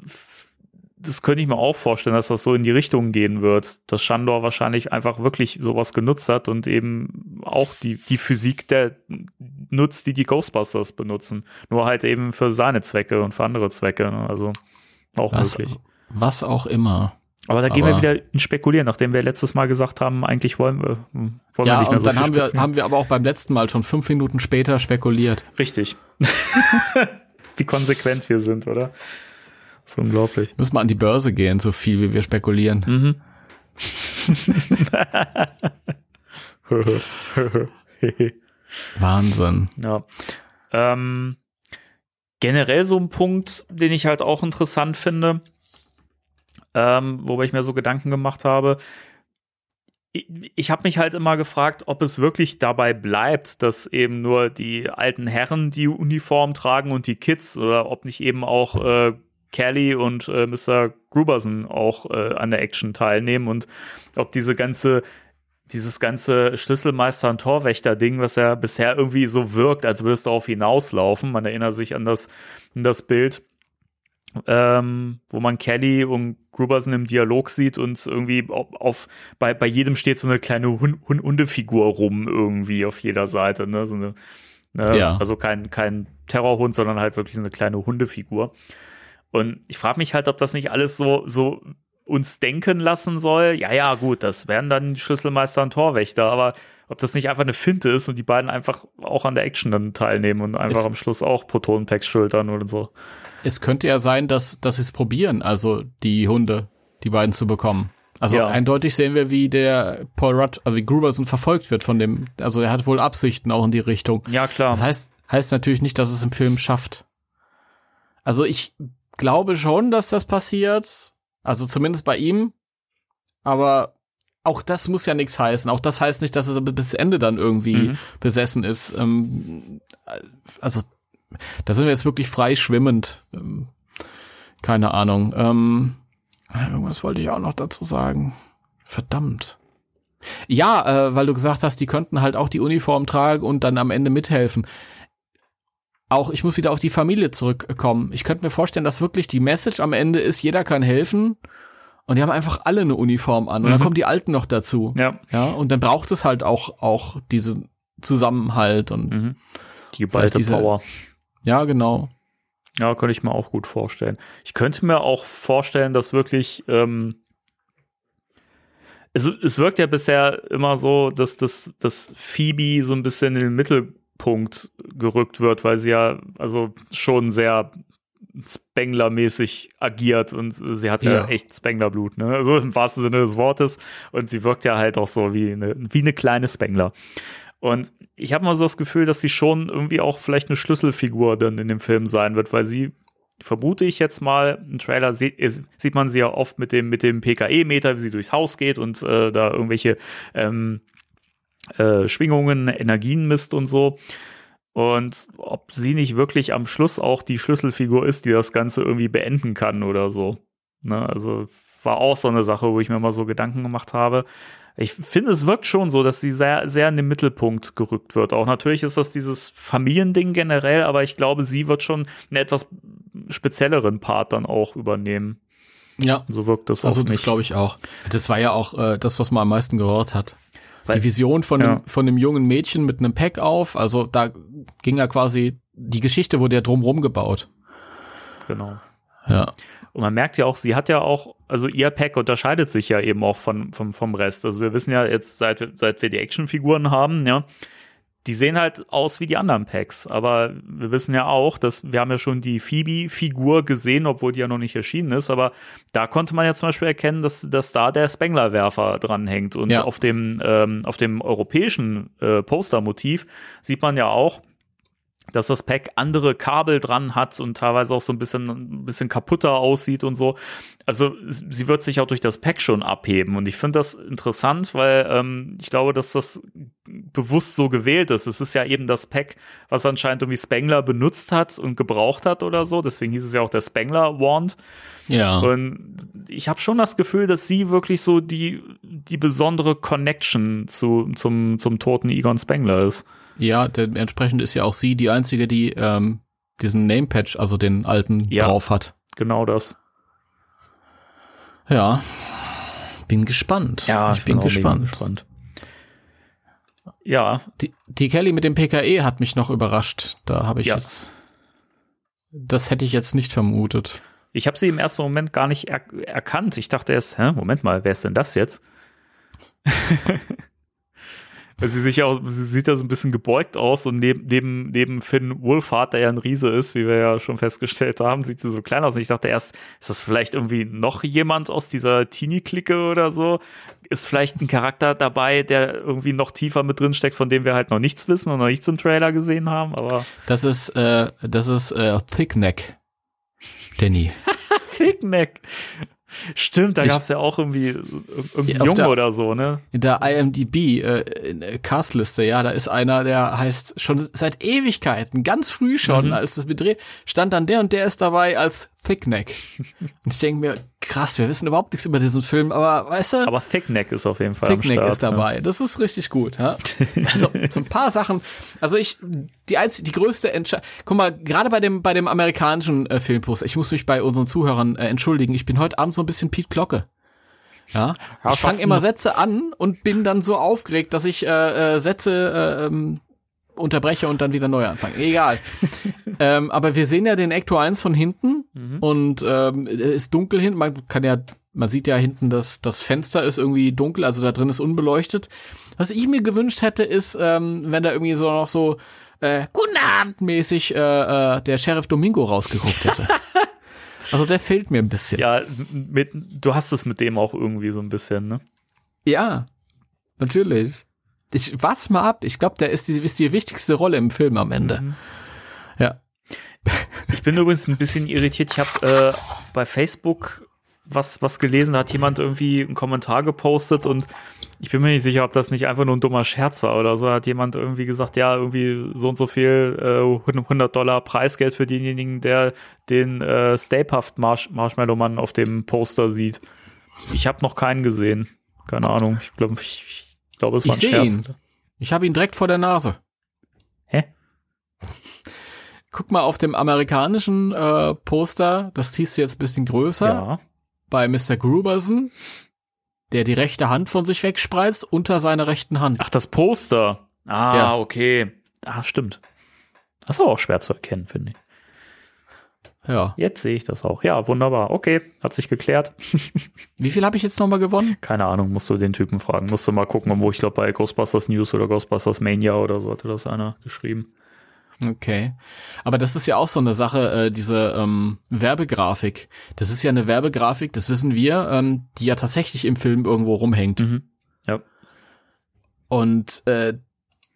Speaker 2: das könnte ich mir auch vorstellen, dass das so in die Richtung gehen wird, dass Shandor wahrscheinlich einfach wirklich sowas genutzt hat und eben auch die, die Physik der nutzt, die die Ghostbusters benutzen. Nur halt eben für seine Zwecke und für andere Zwecke. Ne? Also auch
Speaker 3: Was,
Speaker 2: möglich.
Speaker 3: was auch immer.
Speaker 2: Aber da gehen wir
Speaker 3: aber-
Speaker 2: wieder in Spekulieren, nachdem wir letztes Mal gesagt haben, eigentlich wollen wir, hm, wollen wir
Speaker 3: Ja,
Speaker 2: nicht mehr
Speaker 3: und
Speaker 2: so
Speaker 3: dann haben wir, haben wir aber auch beim letzten Mal schon fünf Minuten später spekuliert.
Speaker 2: Richtig. Wie konsequent wir sind, oder? Das ist unglaublich.
Speaker 3: Müssen wir an die Börse gehen, so viel wie wir spekulieren.
Speaker 2: Mhm.
Speaker 3: Wahnsinn.
Speaker 2: ja. Ähm, generell so ein Punkt, den ich halt auch interessant finde, ähm, wobei ich mir so Gedanken gemacht habe. Ich, ich habe mich halt immer gefragt, ob es wirklich dabei bleibt, dass eben nur die alten Herren die Uniform tragen und die Kids oder ob nicht eben auch äh, Kelly und äh, Mr. Gruberson auch äh, an der Action teilnehmen und ob diese ganze dieses ganze Schlüsselmeister- und Torwächter-Ding, was ja bisher irgendwie so wirkt, als würde es darauf hinauslaufen. Man erinnert sich an das, an das Bild, ähm, wo man Kelly und Gruberson im Dialog sieht und irgendwie auf, auf bei, bei jedem steht so eine kleine Hund, Hund, Hundefigur rum irgendwie auf jeder Seite. Ne? So eine, ne?
Speaker 3: Ja.
Speaker 2: Also kein, kein Terrorhund, sondern halt wirklich so eine kleine Hundefigur. Und ich frage mich halt, ob das nicht alles so, so uns denken lassen soll, ja, ja, gut, das wären dann Schlüsselmeister und Torwächter, aber ob das nicht einfach eine Finte ist und die beiden einfach auch an der Action dann teilnehmen und einfach
Speaker 3: Es-
Speaker 2: am Schluss auch Protonenpacks schultern oder so.
Speaker 3: Es könnte ja sein, dass, dass sie es probieren, also die Hunde, die beiden zu bekommen. Also
Speaker 2: Ja.
Speaker 3: eindeutig sehen wir, wie der Paul Rudd, also wie Gruberson verfolgt wird von dem, also er hat wohl Absichten auch in die Richtung.
Speaker 2: Ja, klar.
Speaker 3: Das heißt, heißt natürlich nicht, dass es im Film schafft. Also ich glaube schon, dass das passiert. Also zumindest bei ihm. Aber auch das muss ja nichts heißen. Auch das heißt nicht, dass er bis Ende dann irgendwie
Speaker 2: Mhm.
Speaker 3: besessen ist. Ähm, also da sind wir jetzt wirklich frei schwimmend. Ähm, keine Ahnung. Ähm, irgendwas wollte ich auch noch dazu sagen. Verdammt. Ja, äh, weil du gesagt hast, die könnten halt auch die Uniform tragen und dann am Ende mithelfen. Auch ich muss wieder auf die Familie zurückkommen. Ich könnte mir vorstellen, dass wirklich die Message am Ende ist, jeder kann helfen. Und die haben einfach alle eine Uniform an. Und dann
Speaker 2: Mhm.
Speaker 3: kommen die Alten noch dazu.
Speaker 2: Ja.
Speaker 3: Ja, und dann braucht es halt auch, auch diesen Zusammenhalt und
Speaker 2: Mhm. Die geballte
Speaker 3: diese-
Speaker 2: Power.
Speaker 3: ja, genau.
Speaker 2: Ja, könnte ich mir auch gut vorstellen. Ich könnte mir auch vorstellen, dass wirklich, ähm, es, es wirkt ja bisher immer so, dass, dass, dass Phoebe so ein bisschen in den Mittelpunkt gerückt wird, weil sie ja also schon sehr Spengler-mäßig agiert und sie hat ja,
Speaker 3: Ja.
Speaker 2: echt Spengler-Blut, ne? Also im wahrsten Sinne des Wortes. Und sie wirkt ja halt auch so wie eine, wie eine kleine Spengler. Und ich habe mal so das Gefühl, dass sie schon irgendwie auch vielleicht eine Schlüsselfigur dann in dem Film sein wird, weil sie, vermute ich jetzt mal, im Trailer sieht, sieht man sie ja oft mit dem, mit dem PKE-Meter, wie sie durchs Haus geht und äh, da irgendwelche ähm, äh, Schwingungen, Energien misst und so. Und ob sie nicht wirklich am Schluss auch die Schlüsselfigur ist, die das Ganze irgendwie beenden kann oder so. Ne? Also war auch so eine Sache, wo ich mir mal so Gedanken gemacht habe. Ich finde, es wirkt schon so, dass sie sehr, sehr in den Mittelpunkt gerückt wird. Auch natürlich ist das dieses Familiending generell, aber ich glaube, sie wird schon einen etwas spezielleren Part dann auch übernehmen.
Speaker 3: Ja.
Speaker 2: So wirkt das
Speaker 3: Also
Speaker 2: auf
Speaker 3: das
Speaker 2: mich.
Speaker 3: glaube ich auch. Das war ja auch äh, das, was man am meisten gehört hat.
Speaker 2: Weil-
Speaker 3: die Vision von,
Speaker 2: Ja.
Speaker 3: einem, von einem jungen Mädchen mit einem Pack auf. Also da ging ja quasi, die Geschichte wurde ja drumrum gebaut.
Speaker 2: Genau.
Speaker 3: Ja.
Speaker 2: Und man merkt ja auch, sie hat ja auch, also ihr Pack unterscheidet sich ja eben auch von, vom, vom Rest. Also wir wissen ja jetzt, seit, seit wir die Actionfiguren haben, ja, die sehen halt aus wie die anderen Packs. Aber wir wissen ja auch, dass wir haben ja schon die Phoebe-Figur gesehen, obwohl die ja noch nicht erschienen ist. Aber da konnte man ja zum Beispiel erkennen, dass, dass da der Spengler-Werfer dranhängt. Und
Speaker 3: Ja.
Speaker 2: auf dem, ähm, auf dem europäischen äh, Postermotiv sieht man ja auch, dass das Pack andere Kabel dran hat und teilweise auch so ein bisschen, ein bisschen kaputter aussieht und so. Also sie wird sich auch durch das Pack schon abheben und ich finde das interessant, weil ähm, ich glaube, dass das bewusst so gewählt ist. Es ist ja eben das Pack, was anscheinend irgendwie Spengler benutzt hat und gebraucht hat oder so. Deswegen hieß es ja auch der Spengler Wand.
Speaker 3: Ja.
Speaker 2: Und ich habe schon das Gefühl, dass sie wirklich so die, die besondere Connection zu, zum, zum toten Egon Spengler ist.
Speaker 3: Ja, dementsprechend ist ja auch sie die einzige, die ähm, diesen Name-Patch, also den alten,
Speaker 2: Ja.
Speaker 3: drauf hat.
Speaker 2: Genau das.
Speaker 3: Ja. Bin gespannt. ich bin,
Speaker 2: auch mega
Speaker 3: gespannt.
Speaker 2: gespannt. Ja,
Speaker 3: Die, die Kelly mit dem PKE hat mich noch überrascht. Da habe ich
Speaker 2: Ja.
Speaker 3: jetzt. Das hätte ich jetzt nicht vermutet.
Speaker 2: ich habe sie im ersten Moment gar nicht er erkannt. Ich dachte erst, hä, Moment mal, wer ist denn das jetzt? Sie sich ja auch, sie sieht da so ein bisschen gebeugt aus und neben, neben, neben Finn Wolfhard, der ja ein Riese ist, wie wir ja schon festgestellt haben, sieht sie so klein aus. Und ich dachte erst, ist das vielleicht irgendwie noch jemand aus dieser Teenie-Clique oder so? Ist vielleicht ein Charakter dabei, der irgendwie noch tiefer mit drin steckt, von dem wir halt noch nichts wissen und noch nichts im Trailer gesehen haben, aber
Speaker 3: Das ist, äh, das ist äh, Thickneck. Danny.
Speaker 2: Fickneck. Stimmt, da
Speaker 3: Ich-
Speaker 2: gab's ja auch irgendwie irgendwie
Speaker 3: Auf
Speaker 2: Junge
Speaker 3: der-
Speaker 2: oder so, ne?
Speaker 3: In der IMDb äh, äh, Castliste, ja, da ist einer, der heißt schon seit Ewigkeiten, ganz früh schon,
Speaker 2: Mhm.
Speaker 3: als das Bedreh, stand dann der und der ist dabei als Thickneck. und ich denke mir, krass, wir wissen überhaupt nichts über diesen Film, aber weißt du,
Speaker 2: Aber Thickneck ist auf jeden Fall
Speaker 3: Thickneck
Speaker 2: Start.
Speaker 3: ist dabei. Das ist richtig gut. Ja? Also so ein paar Sachen. Also ich die einzige, die größte Entscheidung. Guck mal, gerade bei dem bei dem amerikanischen äh, Filmposter. Ich muss mich bei unseren Zuhörern äh, entschuldigen. Ich bin heute Abend so ein bisschen Piet Glocke. Ja, ich fange immer Sätze an und bin dann so aufgeregt, dass ich äh, äh, Sätze äh, ähm, unterbreche und dann wieder neu anfange. Egal. ähm, aber wir sehen ja den Ecto 1 von hinten und ähm, ist dunkel hinten. Man kann ja, man sieht ja hinten, dass das Fenster ist irgendwie dunkel, also da drin ist unbeleuchtet. Was ich mir gewünscht hätte, ist, ähm, wenn da irgendwie so noch so äh, Guten Abend mäßig äh, äh, der Sheriff Domingo rausgeguckt hätte. also der fehlt mir ein bisschen.
Speaker 2: Ja, mit, du hast es mit dem auch irgendwie so ein bisschen, ne?
Speaker 3: Ja, natürlich. Ich warte mal ab. Ich glaube, der ist die, ist die wichtigste Rolle im Film am Ende.
Speaker 2: Mhm.
Speaker 3: Ja.
Speaker 2: Ich bin übrigens ein bisschen irritiert. Ich habe äh, bei Facebook was, was gelesen, da hat jemand irgendwie einen Kommentar gepostet und ich bin mir nicht sicher, ob das nicht einfach nur ein dummer Scherz war oder so. Hat jemand irgendwie gesagt, ja, irgendwie so und so viel äh, 100 Dollar Preisgeld für denjenigen, der den äh, Stay Puft Marsh Marshmallow Mann auf dem Poster sieht. Ich habe noch keinen gesehen. Keine Ahnung. Ich glaube, ich glaube, es war
Speaker 3: Ich
Speaker 2: ein
Speaker 3: sehe
Speaker 2: Scherz.
Speaker 3: ihn. Ich habe ihn direkt vor der Nase.
Speaker 2: Hä?
Speaker 3: Guck mal auf dem amerikanischen äh, Poster, das ziehst du jetzt ein bisschen größer,
Speaker 2: Ja.
Speaker 3: bei Mr. Gruberson, der die rechte Hand von sich wegspreizt, unter seiner rechten Hand.
Speaker 2: Ach, das Poster. Ah,
Speaker 3: Ja.
Speaker 2: okay. Ah, stimmt. Das ist aber auch schwer zu erkennen, finde ich.
Speaker 3: Ja.
Speaker 2: Jetzt sehe ich das auch. Ja, wunderbar. Okay, hat sich geklärt.
Speaker 3: Wie viel habe ich jetzt nochmal gewonnen?
Speaker 2: Keine Ahnung, musst du den Typen fragen. Musst du mal gucken, wo ich glaube bei Ghostbusters News oder Ghostbusters Mania oder so hatte das einer geschrieben.
Speaker 3: Okay. Aber das ist ja auch so eine Sache, äh, diese ähm, Werbegrafik. Das ist ja eine Werbegrafik, das wissen wir, ähm, die ja tatsächlich im Film irgendwo rumhängt.
Speaker 2: Mhm. Ja.
Speaker 3: Und äh,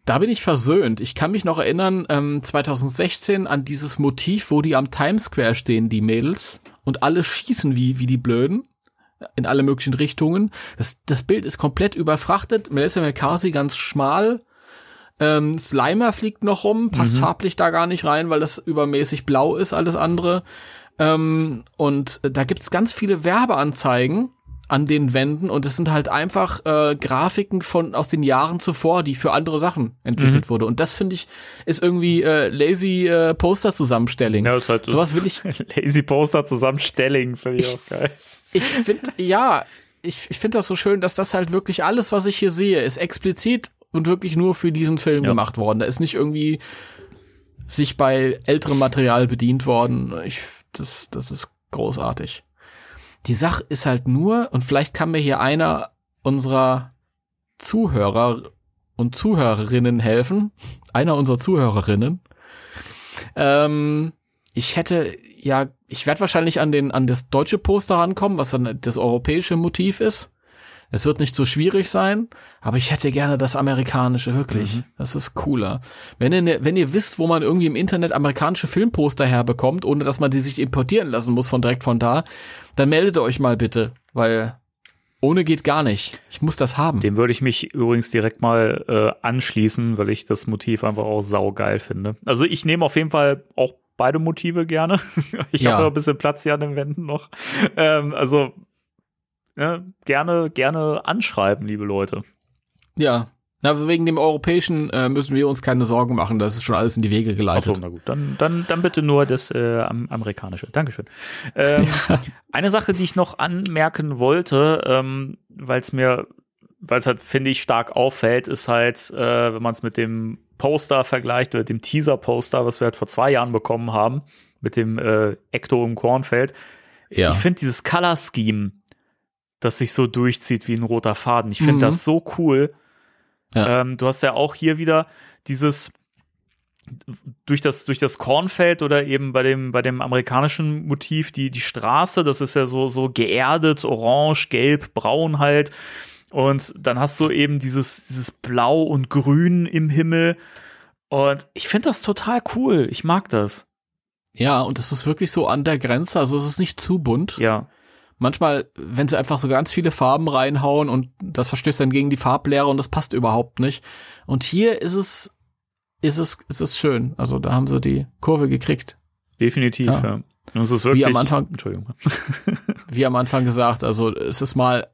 Speaker 3: da bin ich versöhnt. Ich kann mich noch erinnern, ähm, 2016 an dieses Motiv, wo die am Times Square stehen, die Mädels, und alle schießen wie, wie die Blöden in alle möglichen Richtungen. Das, das Bild ist komplett überfrachtet. Melissa McCarthy ganz schmal Ähm, Slimer fliegt noch rum, passt
Speaker 2: Mhm.
Speaker 3: farblich da gar nicht rein, weil das übermäßig blau ist, alles andere. Ähm, und äh, da gibt's ganz viele Werbeanzeigen an den Wänden und es sind halt einfach äh, Grafiken von aus den Jahren zuvor, die für andere Sachen
Speaker 2: Mhm.
Speaker 3: entwickelt wurde. Und das finde ich ist irgendwie äh, lazy äh, Poster Zusammenstelling.
Speaker 2: Ja, ist halt
Speaker 3: Sowas will ich
Speaker 2: Lazy Poster zusammenstellen, finde ich auch geil.
Speaker 3: ich finde, ja, ich, ich finde das so schön, dass das halt wirklich alles, was ich hier sehe, ist explizit und wirklich nur für diesen Film
Speaker 2: Ja.
Speaker 3: gemacht worden. Da ist nicht irgendwie sich bei älterem Material bedient worden. Ich, das, das ist großartig. Die Sache ist halt nur, und vielleicht kann mir hier einer unserer Zuhörer und Zuhörerinnen helfen, einer unserer Zuhörerinnen. Ähm, ich hätte ja, ich werde wahrscheinlich an den an das deutsche Poster rankommen, was dann das europäische Motiv ist. Es wird nicht so schwierig sein, aber ich hätte gerne das amerikanische wirklich. Das ist cooler. Wenn ihr ne, wenn ihr wisst, wo man irgendwie im Internet amerikanische Filmposter herbekommt, ohne dass man die sich importieren lassen muss von direkt von da, dann meldet euch mal bitte, weil ohne geht gar nicht. Ich muss das haben.
Speaker 2: Dem würde ich mich übrigens direkt mal äh, anschließen, weil ich das Motiv einfach auch saugeil finde. Also ich nehme auf jeden Fall auch beide Motive gerne. ich
Speaker 3: Ja.
Speaker 2: habe noch ein bisschen Platz hier an den Wänden noch. Ähm, also ne, gerne, gerne anschreiben, liebe Leute.
Speaker 3: Ja. Na, wegen dem europäischen äh, müssen wir uns keine Sorgen machen, das ist schon alles in die Wege
Speaker 2: Achso,
Speaker 3: geleitet.
Speaker 2: na gut, dann, dann, dann bitte nur das äh, am, amerikanische. Dankeschön. Ähm, Eine Sache, die ich noch anmerken wollte, ähm, weil es mir, weil es halt, finde ich, stark auffällt, ist halt, äh, wenn man es mit dem Poster vergleicht oder dem Teaser-Poster, was wir halt vor zwei Jahren bekommen haben, mit dem äh, Ecto im Kornfeld.
Speaker 3: ja.
Speaker 2: Ich finde dieses Color-Scheme, das sich so durchzieht wie ein roter Faden, ich finde
Speaker 3: Mhm.
Speaker 2: das so cool.
Speaker 3: Ja.
Speaker 2: Ähm, du hast ja auch hier wieder dieses durch das durch das Kornfeld oder eben bei dem bei dem amerikanischen Motiv die die Straße, das ist ja so so geerdet, orange, gelb, braun halt. Und dann hast du eben dieses dieses Blau und Grün im Himmel. Und ich finde das total cool. Ich mag das.
Speaker 3: Ja, und es ist wirklich so an der Grenze, also es ist nicht zu bunt.
Speaker 2: Ja.
Speaker 3: Manchmal, wenn sie einfach so ganz viele Farben reinhauen und das verstößt dann gegen die Farblehre und das passt überhaupt nicht. Und hier ist es, ist es, ist es schön. Also da haben sie die Kurve gekriegt.
Speaker 2: Definitiv,
Speaker 3: Ja.
Speaker 2: ja. Und es ist wirklich
Speaker 3: am Anfang-
Speaker 2: Entschuldigung.
Speaker 3: Wie am Anfang gesagt, also es ist mal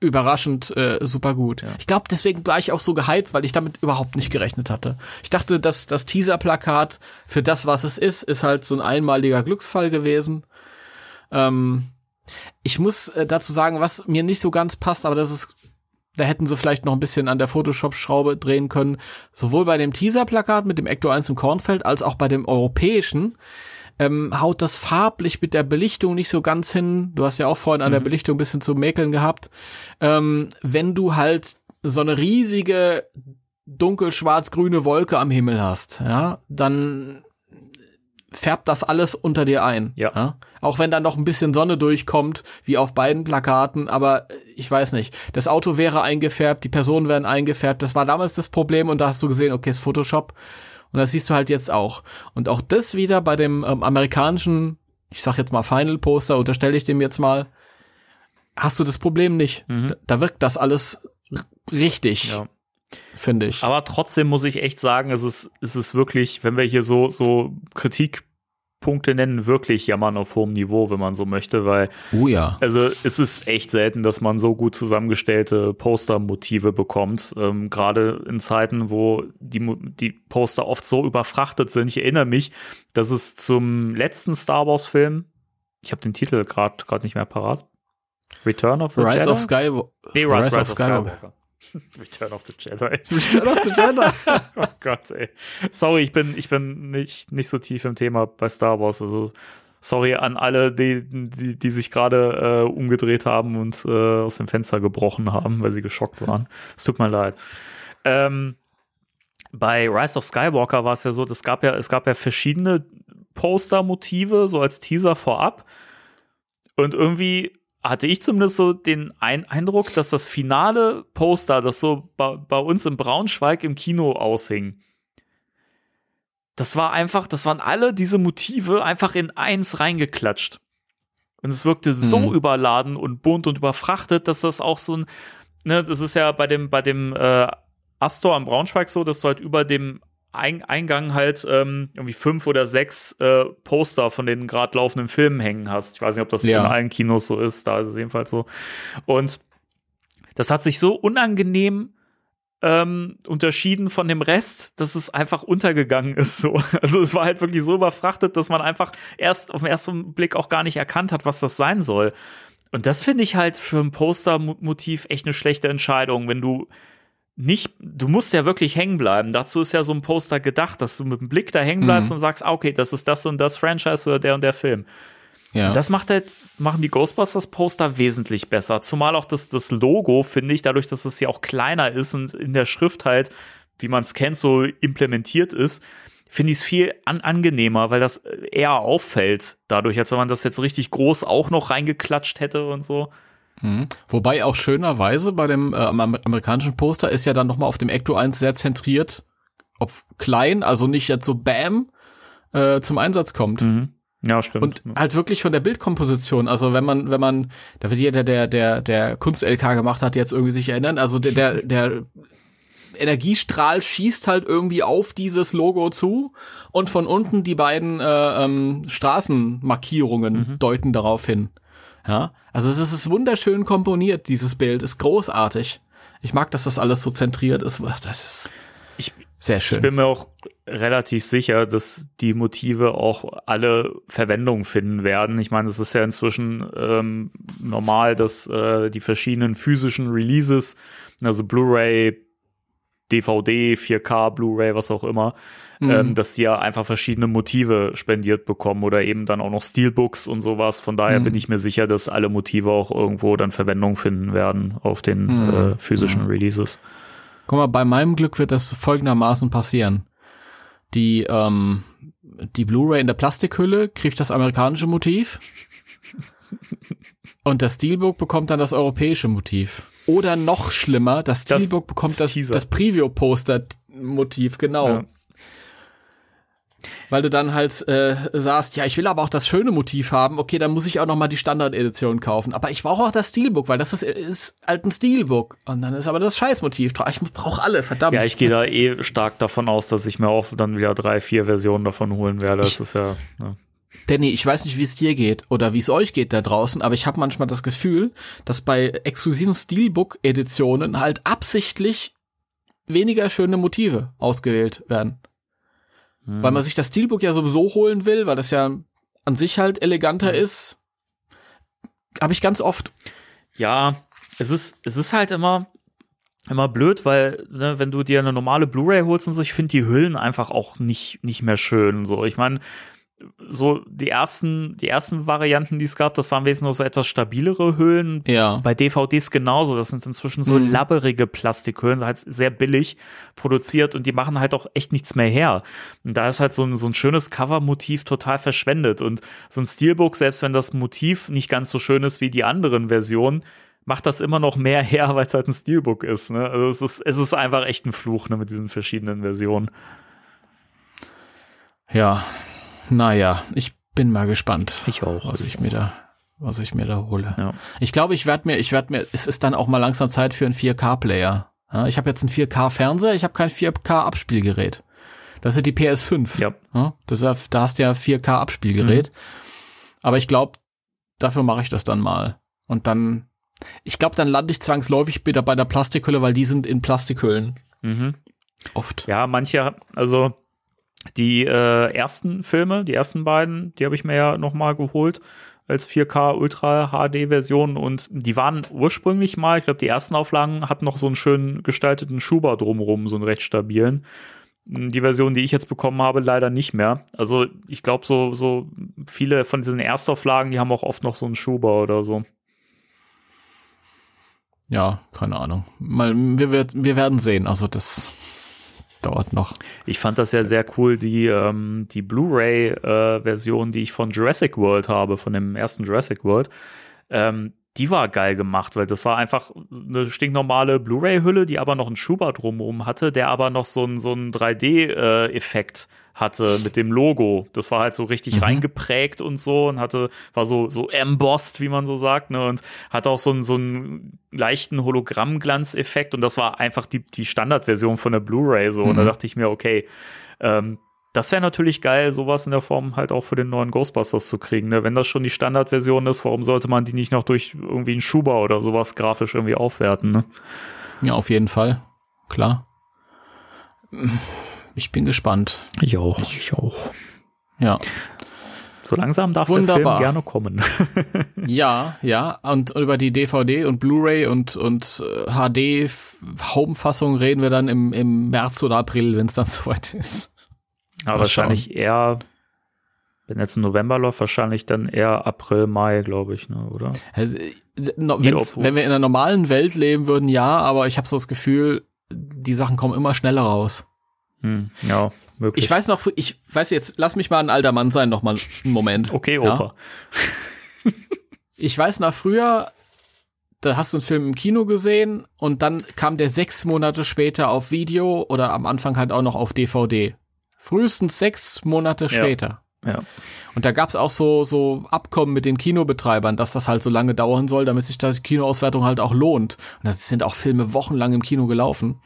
Speaker 3: überraschend äh, super gut.
Speaker 2: Ja.
Speaker 3: Ich glaube, deswegen war ich auch so gehypt, weil ich damit überhaupt nicht gerechnet hatte. Ich dachte, dass das Teaser-Plakat für das, was es ist, ist halt so ein einmaliger Glücksfall gewesen. Ähm, ich muss äh, dazu sagen, was mir nicht so ganz passt, aber das ist, da hätten sie vielleicht noch ein bisschen an der Photoshop-Schraube drehen können. Sowohl bei dem Teaser-Plakat mit dem Ecto 1 im Kornfeld als auch bei dem europäischen ähm, haut das farblich mit der Belichtung nicht so ganz hin. Du hast ja auch vorhin an der Belichtung ein bisschen zu mäkeln gehabt. Ähm, wenn du halt so eine riesige dunkel-schwarz-grüne Wolke am Himmel hast, ja, dann färbt das alles unter dir ein.
Speaker 2: Ja.
Speaker 3: Auch wenn dann noch ein bisschen Sonne durchkommt, wie auf beiden Plakaten, aber äh, ich weiß nicht. Das Auto wäre eingefärbt, die Personen wären eingefärbt. Das war damals das Problem und da hast du gesehen, okay, ist Photoshop. Und das siehst du halt jetzt auch. Und auch das wieder bei dem ähm, amerikanischen, ich sag jetzt mal Final Poster, unterstelle ich dem jetzt mal, hast du das Problem nicht.
Speaker 2: Mhm.
Speaker 3: Da, da wirkt das alles richtig,
Speaker 2: Ja.
Speaker 3: Finde ich.
Speaker 2: Aber trotzdem muss ich echt sagen, es ist, es ist wirklich, wenn wir hier so, so Kritikpunkte nennen, wirklich jammern auf hohem Niveau, wenn man so möchte, weil,
Speaker 3: oh ja.
Speaker 2: also es ist echt selten, dass man so gut zusammengestellte Postermotive bekommt. Ähm, Gerade in Zeiten, wo die, die Poster oft so überfrachtet sind. Ich erinnere mich, dass es zum letzten Star Wars-Film, ich habe den Titel gerade gerade nicht mehr parat. Return of the
Speaker 3: Rise
Speaker 2: Jedi?
Speaker 3: of Skywalker.
Speaker 2: Nee, Rise, Rise, of Skywalker. Return of the Jedi.
Speaker 3: Return of the Jedi.
Speaker 2: oh Gott, ey. Sorry, ich bin, ich bin nicht, nicht so tief im Thema bei Star Wars. Also, sorry an alle, die, die, die sich gerade äh, umgedreht haben und äh, aus dem Fenster gebrochen haben, weil sie geschockt waren. Es tut mir leid. Ähm, bei Rise of Skywalker war es ja so, es gab ja, es gab ja verschiedene Poster-Motive, so als Teaser vorab. Und irgendwie hatte ich zumindest so den Ein Eindruck, dass das finale Poster, das so bei, bei uns in Braunschweig im Kino aushing, das war einfach, das waren alle diese Motive einfach in eins reingeklatscht. Und es wirkte so
Speaker 3: Mhm.
Speaker 2: überladen und bunt und überfrachtet, dass das auch so ein, ne, das ist ja bei dem, bei dem äh, Astor am Braunschweig so, dass du halt über dem Eingang halt ähm, irgendwie fünf oder sechs äh, Poster von den gerade laufenden Filmen hängen hast. Ich weiß nicht, ob das ja. in allen Kinos so ist, da ist es jedenfalls so. Und das hat sich so unangenehm ähm, unterschieden von dem Rest, dass es einfach untergegangen ist. So. Also es war halt wirklich so überfrachtet, dass man einfach erst auf den ersten Blick auch gar nicht erkannt hat, was das sein soll. Und das finde ich halt für ein Postermotiv echt eine schlechte Entscheidung, wenn du nicht, du musst ja wirklich hängen bleiben. Dazu ist ja so ein Poster gedacht, dass du mit dem Blick da hängen bleibst mhm. und sagst, okay, das ist das und das Franchise oder der und der Film. Ja. Und das macht halt, machen die Ghostbusters Poster wesentlich besser. Zumal auch das, das Logo, finde ich, dadurch, dass es ja auch kleiner ist und in der Schrift halt, wie man es kennt, so implementiert ist, finde ich es viel an angenehmer, weil das eher auffällt dadurch, als wenn man das jetzt richtig groß auch noch reingeklatscht hätte und so.
Speaker 3: Mhm. Wobei auch schönerweise bei dem äh, amerikanischen Poster ist ja dann nochmal auf dem Ecto 1 sehr zentriert, auf klein, also nicht jetzt so Bam äh, zum Einsatz kommt.
Speaker 2: Mhm. Ja, stimmt.
Speaker 3: Und halt wirklich von der Bildkomposition. Also wenn man, wenn man, da wird jeder, der, der, der Kunst-LK gemacht hat, jetzt irgendwie sich erinnern. Also der, der, der Energiestrahl schießt halt irgendwie auf dieses Logo zu und von unten die beiden äh, ähm, Straßenmarkierungen mhm. deuten darauf hin. Ja, also es ist wunderschön komponiert, dieses Bild, ist großartig. Ich mag, dass das alles so zentriert ist. Das ist
Speaker 2: ich, sehr schön. Ich bin mir auch relativ sicher, dass die Motive auch alle Verwendung finden werden. Ich meine, es ist ja inzwischen ähm, normal, dass äh, die verschiedenen physischen Releases, also Blu-ray, DVD, 4K, Blu-ray, was auch immer, mhm. ähm, dass sie ja einfach verschiedene Motive spendiert bekommen oder eben dann auch noch Steelbooks und sowas. Von daher mhm. bin ich mir sicher, dass alle Motive auch irgendwo dann Verwendung finden werden auf den mhm. äh, physischen mhm. Releases.
Speaker 3: Guck mal, bei meinem Glück wird das folgendermaßen passieren. Die, ähm, die Blu-ray in der Plastikhülle kriegt das amerikanische Motiv. Und das Steelbook bekommt dann das europäische Motiv. Oder noch schlimmer, das Steelbook das, bekommt das, das Preview-Poster-Motiv, genau. Ja. Weil du dann halt äh, sagst, ja, ich will aber auch das schöne Motiv haben, okay, dann muss ich auch noch mal die Standard-Edition kaufen. Aber ich brauche auch das Steelbook, weil das ist, ist halt ein Steelbook. Und dann ist aber das Scheißmotiv drauf. Ich brauche alle, verdammt.
Speaker 2: Ja, ich gehe da eh stark davon aus, dass ich mir auch dann wieder drei, vier Versionen davon holen werde. Das ich, ist ja. ja.
Speaker 3: Danny, ich weiß nicht, wie es dir geht oder wie es euch geht da draußen, aber ich habe manchmal das Gefühl, dass bei exklusiven Steelbook-Editionen halt absichtlich weniger schöne Motive ausgewählt werden. Hm. Weil man sich das Steelbook ja sowieso holen will, weil das ja an sich halt eleganter hm. ist. Habe ich ganz oft.
Speaker 2: Ja, es ist, es ist halt immer, immer blöd, weil, ne, wenn du dir eine normale Blu-ray holst und so, ich finde die Hüllen einfach auch nicht, nicht mehr schön. So, ich meine, so die ersten, die ersten Varianten, die es gab, das waren wesentlich so etwas stabilere Höhlen.
Speaker 3: Ja.
Speaker 2: Bei DVDs genauso. Das sind inzwischen so mhm. labberige Plastikhöhlen, halt sehr billig produziert und die machen halt auch echt nichts mehr her. Und da ist halt so ein, so ein schönes Covermotiv total verschwendet. Und so ein Steelbook, selbst wenn das Motiv nicht ganz so schön ist wie die anderen Versionen, macht das immer noch mehr her, weil es halt ein Steelbook ist. Ne? Also es ist, es ist einfach echt ein Fluch ne, mit diesen verschiedenen Versionen.
Speaker 3: Ja, naja, ich bin mal gespannt.
Speaker 2: Ich auch.
Speaker 3: Was ich mir da, was ich mir da hole. Ja. Ich glaube, ich werde mir, ich werde mir, es ist dann auch mal langsam Zeit für einen 4K-Player. Ja, ich habe jetzt einen 4K-Fernseher, ich habe kein 4K-Abspielgerät. Das ist die PS5.
Speaker 2: Ja.
Speaker 3: ja das da hast du ja 4K-Abspielgerät. Mhm. Aber ich glaube, dafür mache ich das dann mal. Und dann, ich glaube, dann lande ich zwangsläufig wieder bei der Plastikhülle, weil die sind in Plastikhüllen.
Speaker 2: Mhm. Oft. Ja, manche, also die äh, ersten Filme, die ersten beiden, die habe ich mir ja nochmal geholt als 4K Ultra HD Version und die waren ursprünglich mal, ich glaube, die ersten Auflagen hatten noch so einen schön gestalteten Schuber drumrum, so einen recht stabilen. Die Version, die ich jetzt bekommen habe, leider nicht mehr. Also ich glaube, so, so viele von diesen Erstauflagen, die haben auch oft noch so einen Schuber oder so.
Speaker 3: Ja, keine Ahnung. Mal, wir, wir werden sehen. Also das dauert noch.
Speaker 2: Ich fand das ja sehr cool, die, ähm, die Blu-ray-Version, äh, die ich von Jurassic World habe, von dem ersten Jurassic World. Ähm, die war geil gemacht, weil das war einfach eine stinknormale Blu-ray-Hülle, die aber noch einen Schuber drumherum hatte, der aber noch so einen so einen 3D-Effekt hatte mit dem Logo. Das war halt so richtig mhm. reingeprägt und so und hatte, war so, so embossed, wie man so sagt, ne, und hatte auch so einen, so einen leichten Hologrammglanzeffekt und das war einfach die, die Standardversion von der Blu-ray so. Mhm. Und da mhm. dachte ich mir, okay, ähm, das wäre natürlich geil, sowas in der Form halt auch für den neuen Ghostbusters zu kriegen. Ne? Wenn das schon die Standardversion ist, warum sollte man die nicht noch durch irgendwie einen Schuber oder sowas grafisch irgendwie aufwerten? Ne?
Speaker 3: Ja, auf jeden Fall. Klar. Ich bin gespannt.
Speaker 2: Ich auch. Ich, ich auch.
Speaker 3: Ja.
Speaker 2: So langsam darf Wunderbar. der Film gerne kommen.
Speaker 3: ja, ja. Und über die DVD und Blu-ray und, und HD Home-Fassung reden wir dann im, im März oder April, wenn es dann soweit ist.
Speaker 2: Aber wahrscheinlich schauen. eher, wenn jetzt im November läuft, wahrscheinlich dann eher April, Mai, glaube ich, ne, oder?
Speaker 3: Also, no, wenn wir in einer normalen Welt leben würden, ja, aber ich habe so das Gefühl, die Sachen kommen immer schneller raus.
Speaker 2: Hm, ja,
Speaker 3: möglich. Ich weiß noch, ich weiß jetzt, lass mich mal ein alter Mann sein, noch mal einen Moment.
Speaker 2: okay, Opa.
Speaker 3: Ja? ich weiß noch früher, da hast du einen Film im Kino gesehen und dann kam der sechs Monate später auf Video oder am Anfang halt auch noch auf DVD. Frühestens sechs Monate später.
Speaker 2: Ja. ja.
Speaker 3: Und da gab's auch so, so Abkommen mit den Kinobetreibern, dass das halt so lange dauern soll, damit sich das Kinoauswertung halt auch lohnt. Und das sind auch Filme wochenlang im Kino gelaufen.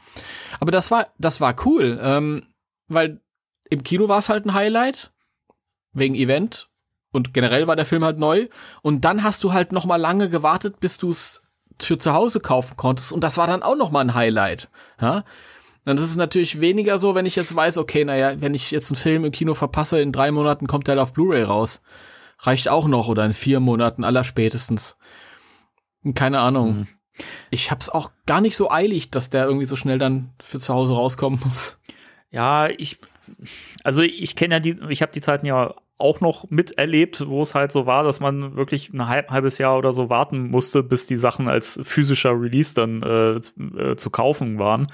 Speaker 3: Aber das war, das war cool, ähm, weil im Kino war es halt ein Highlight wegen Event und generell war der Film halt neu. Und dann hast du halt noch mal lange gewartet, bis du es für zu Hause kaufen konntest. Und das war dann auch noch mal ein Highlight. Ja? Dann ist es natürlich weniger so, wenn ich jetzt weiß, okay, naja, wenn ich jetzt einen Film im Kino verpasse, in drei Monaten kommt der auf Blu-ray raus. Reicht auch noch oder in vier Monaten aller spätestens. Keine Ahnung. Mhm. Ich hab's auch gar nicht so eilig, dass der irgendwie so schnell dann für zu Hause rauskommen muss.
Speaker 2: Ja, ich, also ich kenne ja die, ich habe die Zeiten ja auch noch miterlebt, wo es halt so war, dass man wirklich ein halb, halbes Jahr oder so warten musste, bis die Sachen als physischer Release dann äh, äh, zu kaufen waren.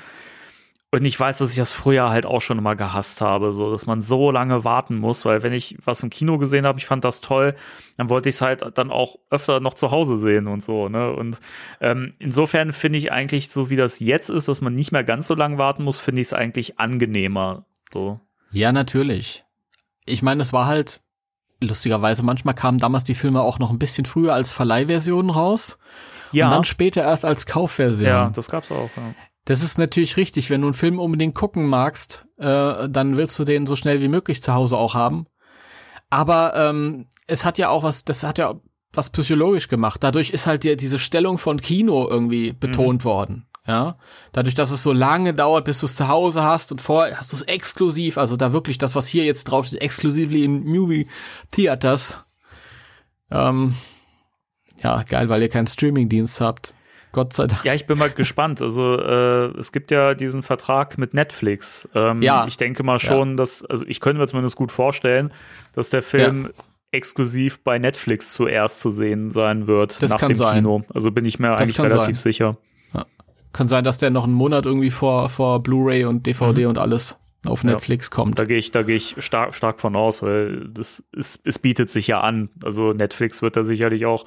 Speaker 2: Und ich weiß, dass ich das früher halt auch schon immer gehasst habe, so dass man so lange warten muss, weil wenn ich was im Kino gesehen habe, ich fand das toll, dann wollte ich es halt dann auch öfter noch zu Hause sehen und so, ne? Und ähm, insofern finde ich eigentlich, so wie das jetzt ist, dass man nicht mehr ganz so lange warten muss, finde ich es eigentlich angenehmer. So.
Speaker 3: Ja, natürlich. Ich meine, es war halt lustigerweise, manchmal kamen damals die Filme auch noch ein bisschen früher als Verleihversionen raus. Ja. Und dann später erst als Kaufversion.
Speaker 2: Ja, das gab's auch. Ja.
Speaker 3: Das ist natürlich richtig. Wenn du einen Film unbedingt gucken magst, äh, dann willst du den so schnell wie möglich zu Hause auch haben. Aber ähm, es hat ja auch was, das hat ja was psychologisch gemacht. Dadurch ist halt dir diese Stellung von Kino irgendwie betont mhm. worden. Ja, dadurch, dass es so lange dauert, bis du es zu Hause hast und vorher hast du es exklusiv, also da wirklich das, was hier jetzt draufsteht, exklusively in Movie Theaters. Ähm, ja, geil, weil ihr keinen Streamingdienst habt. Gott sei Dank.
Speaker 2: Ja, ich bin mal gespannt. Also äh, es gibt ja diesen Vertrag mit Netflix. Ähm, ja. Ich denke mal schon, ja. dass, also ich könnte mir zumindest gut vorstellen, dass der Film ja. exklusiv bei Netflix zuerst zu sehen sein wird
Speaker 3: das nach dem sein. Kino.
Speaker 2: Also bin ich mir das eigentlich relativ sein. sicher. Ja.
Speaker 3: Kann sein, dass der noch einen Monat irgendwie vor, vor Blu-ray und DVD mhm. und alles auf Netflix kommt.
Speaker 2: Da gehe ich, da gehe ich stark, stark von aus, weil das ist, es bietet sich ja an. Also Netflix wird da sicherlich auch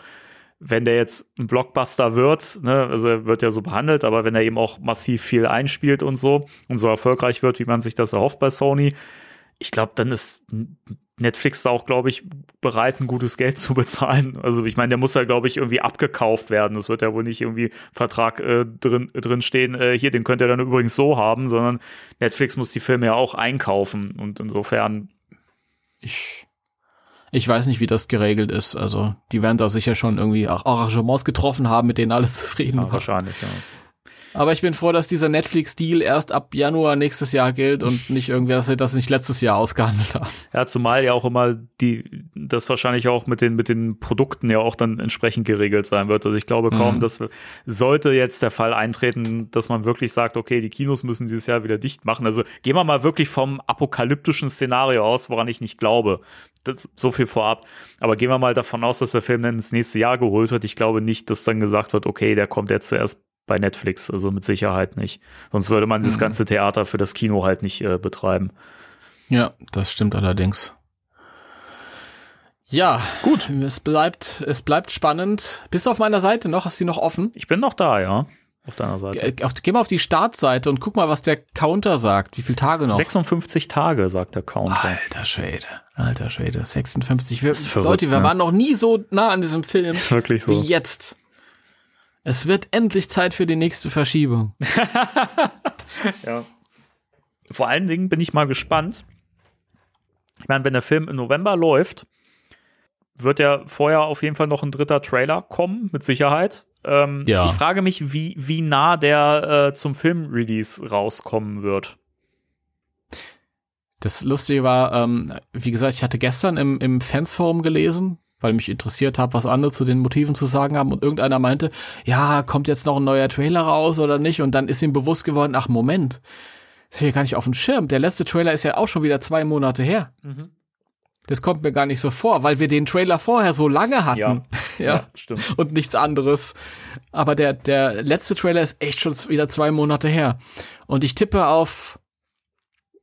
Speaker 2: wenn der jetzt ein Blockbuster wird, ne, also er wird ja so behandelt, aber wenn er eben auch massiv viel einspielt und so und so erfolgreich wird, wie man sich das erhofft bei Sony, ich glaube, dann ist Netflix da auch, glaube ich, bereit, ein gutes Geld zu bezahlen. Also ich meine, der muss ja, glaube ich, irgendwie abgekauft werden. Das wird ja wohl nicht irgendwie Vertrag äh, drin, drin stehen, äh, hier, den könnt ihr dann übrigens so haben, sondern Netflix muss die Filme ja auch einkaufen. Und insofern.
Speaker 3: Ich ich weiß nicht, wie das geregelt ist. Also, die werden da sicher schon irgendwie Arrangements getroffen haben, mit denen alle zufrieden ja, waren.
Speaker 2: Wahrscheinlich, ja.
Speaker 3: Aber ich bin froh, dass dieser Netflix-Deal erst ab Januar nächstes Jahr gilt und nicht irgendwie, dass sie das nicht letztes Jahr ausgehandelt haben.
Speaker 2: Ja, zumal ja auch immer die, das wahrscheinlich auch mit den, mit den Produkten ja auch dann entsprechend geregelt sein wird. Also ich glaube kaum, mhm. dass sollte jetzt der Fall eintreten, dass man wirklich sagt, okay, die Kinos müssen dieses Jahr wieder dicht machen. Also gehen wir mal wirklich vom apokalyptischen Szenario aus, woran ich nicht glaube. Das, so viel vorab. Aber gehen wir mal davon aus, dass der Film dann ins nächste Jahr geholt wird. Ich glaube nicht, dass dann gesagt wird, okay, der kommt jetzt zuerst bei Netflix, also mit Sicherheit nicht. Sonst würde man mhm. das ganze Theater für das Kino halt nicht äh, betreiben.
Speaker 3: Ja, das stimmt allerdings. Ja, gut. Es bleibt, es bleibt spannend. Bist du auf meiner Seite noch? Hast du die noch offen?
Speaker 2: Ich bin noch da, ja. Auf deiner Seite.
Speaker 3: Ge auf, geh mal auf die Startseite und guck mal, was der Counter sagt. Wie viele Tage noch?
Speaker 2: 56 Tage, sagt der Counter.
Speaker 3: Alter Schwede. Alter Schwede. 56. Wir,
Speaker 2: verrückt,
Speaker 3: Leute, wir
Speaker 2: ne?
Speaker 3: waren noch nie so nah an diesem Film
Speaker 2: Ist wirklich so.
Speaker 3: wie jetzt. Es wird endlich Zeit für die nächste Verschiebung.
Speaker 2: Ja. Vor allen Dingen bin ich mal gespannt. Ich meine, wenn der Film im November läuft, wird ja vorher auf jeden Fall noch ein dritter Trailer kommen, mit Sicherheit. Ähm,
Speaker 3: Ja.
Speaker 2: Ich frage mich, wie, wie nah der äh, zum Filmrelease rauskommen wird.
Speaker 3: Das Lustige war, ähm, wie gesagt, ich hatte gestern im, im Fansforum gelesen, weil mich interessiert habe, was andere zu den Motiven zu sagen haben und irgendeiner meinte, ja, kommt jetzt noch ein neuer Trailer raus oder nicht? Und dann ist ihm bewusst geworden, ach Moment, das ist hier gar nicht auf dem Schirm. Der letzte Trailer ist ja auch schon wieder zwei Monate her. Das kommt mir gar nicht so vor, weil wir den Trailer vorher so lange hatten. ja.
Speaker 2: stimmt.
Speaker 3: und nichts anderes. Aber der, der letzte Trailer ist echt schon wieder zwei Monate her. Und ich tippe auf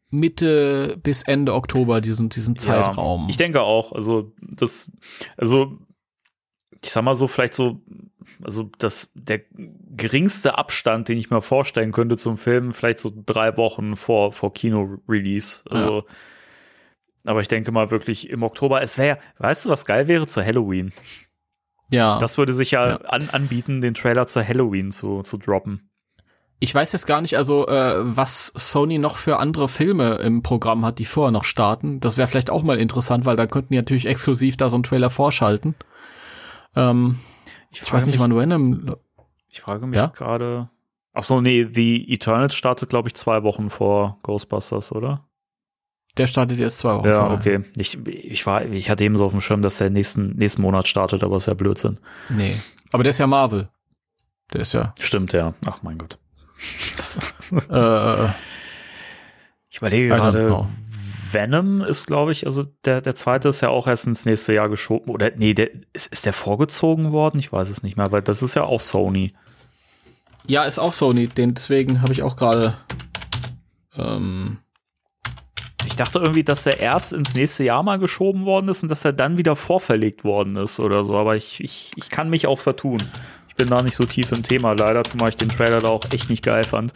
Speaker 3: Mitte bis Ende Oktober diesen, diesen Zeitraum.
Speaker 2: Ja, ich denke auch. Also, das, also, ich sag mal so, vielleicht so, also das, der geringste Abstand, den ich mir vorstellen könnte zum Film, vielleicht so drei Wochen vor, vor Kino-Release. Also, aber ich denke mal wirklich im Oktober, es wäre, weißt du, was geil wäre zu Halloween?
Speaker 3: ja.
Speaker 2: Das würde sich ja,
Speaker 3: Ja.
Speaker 2: An, anbieten, den Trailer zu Halloween zu, zu droppen.
Speaker 3: Ich weiß jetzt gar nicht, also äh, was Sony noch für andere Filme im Programm hat, die vorher noch starten. Das wäre vielleicht auch mal interessant, weil da könnten die natürlich exklusiv da so einen Trailer vorschalten. Ähm, ich weiß nicht,
Speaker 2: mich,
Speaker 3: wann Venom.
Speaker 2: Ich frage mich
Speaker 3: Ja?
Speaker 2: gerade. Ach so, nee, The Eternals startet, glaube ich, zwei Wochen vor Ghostbusters, oder?
Speaker 3: Der startet jetzt zwei Wochen
Speaker 2: Ja,
Speaker 3: vorher.
Speaker 2: okay. Ich, ich, war, ich hatte eben so auf dem Schirm, dass der nächsten, nächsten Monat startet, aber ist ja Blödsinn.
Speaker 3: Nee. Aber der ist ja Marvel. Der ist ja.
Speaker 2: Stimmt, ja. Ach mein Gott.
Speaker 3: Äh,
Speaker 2: ich überlege gerade. Venom ist, glaube ich, also der, der zweite ist ja auch erst ins nächste Jahr geschoben. Oder nee, der, ist, ist der vorgezogen worden? Ich weiß es nicht mehr, weil das ist ja auch Sony.
Speaker 3: Ja, ist auch Sony, den deswegen habe ich auch gerade. Ähm,
Speaker 2: Ich dachte irgendwie, dass er erst ins nächste Jahr mal geschoben worden ist und dass er dann wieder vorverlegt worden ist oder so. Aber ich, ich, ich kann mich auch vertun. Ich bin da nicht so tief im Thema, leider, zumal ich den Trailer da auch echt nicht geil fand.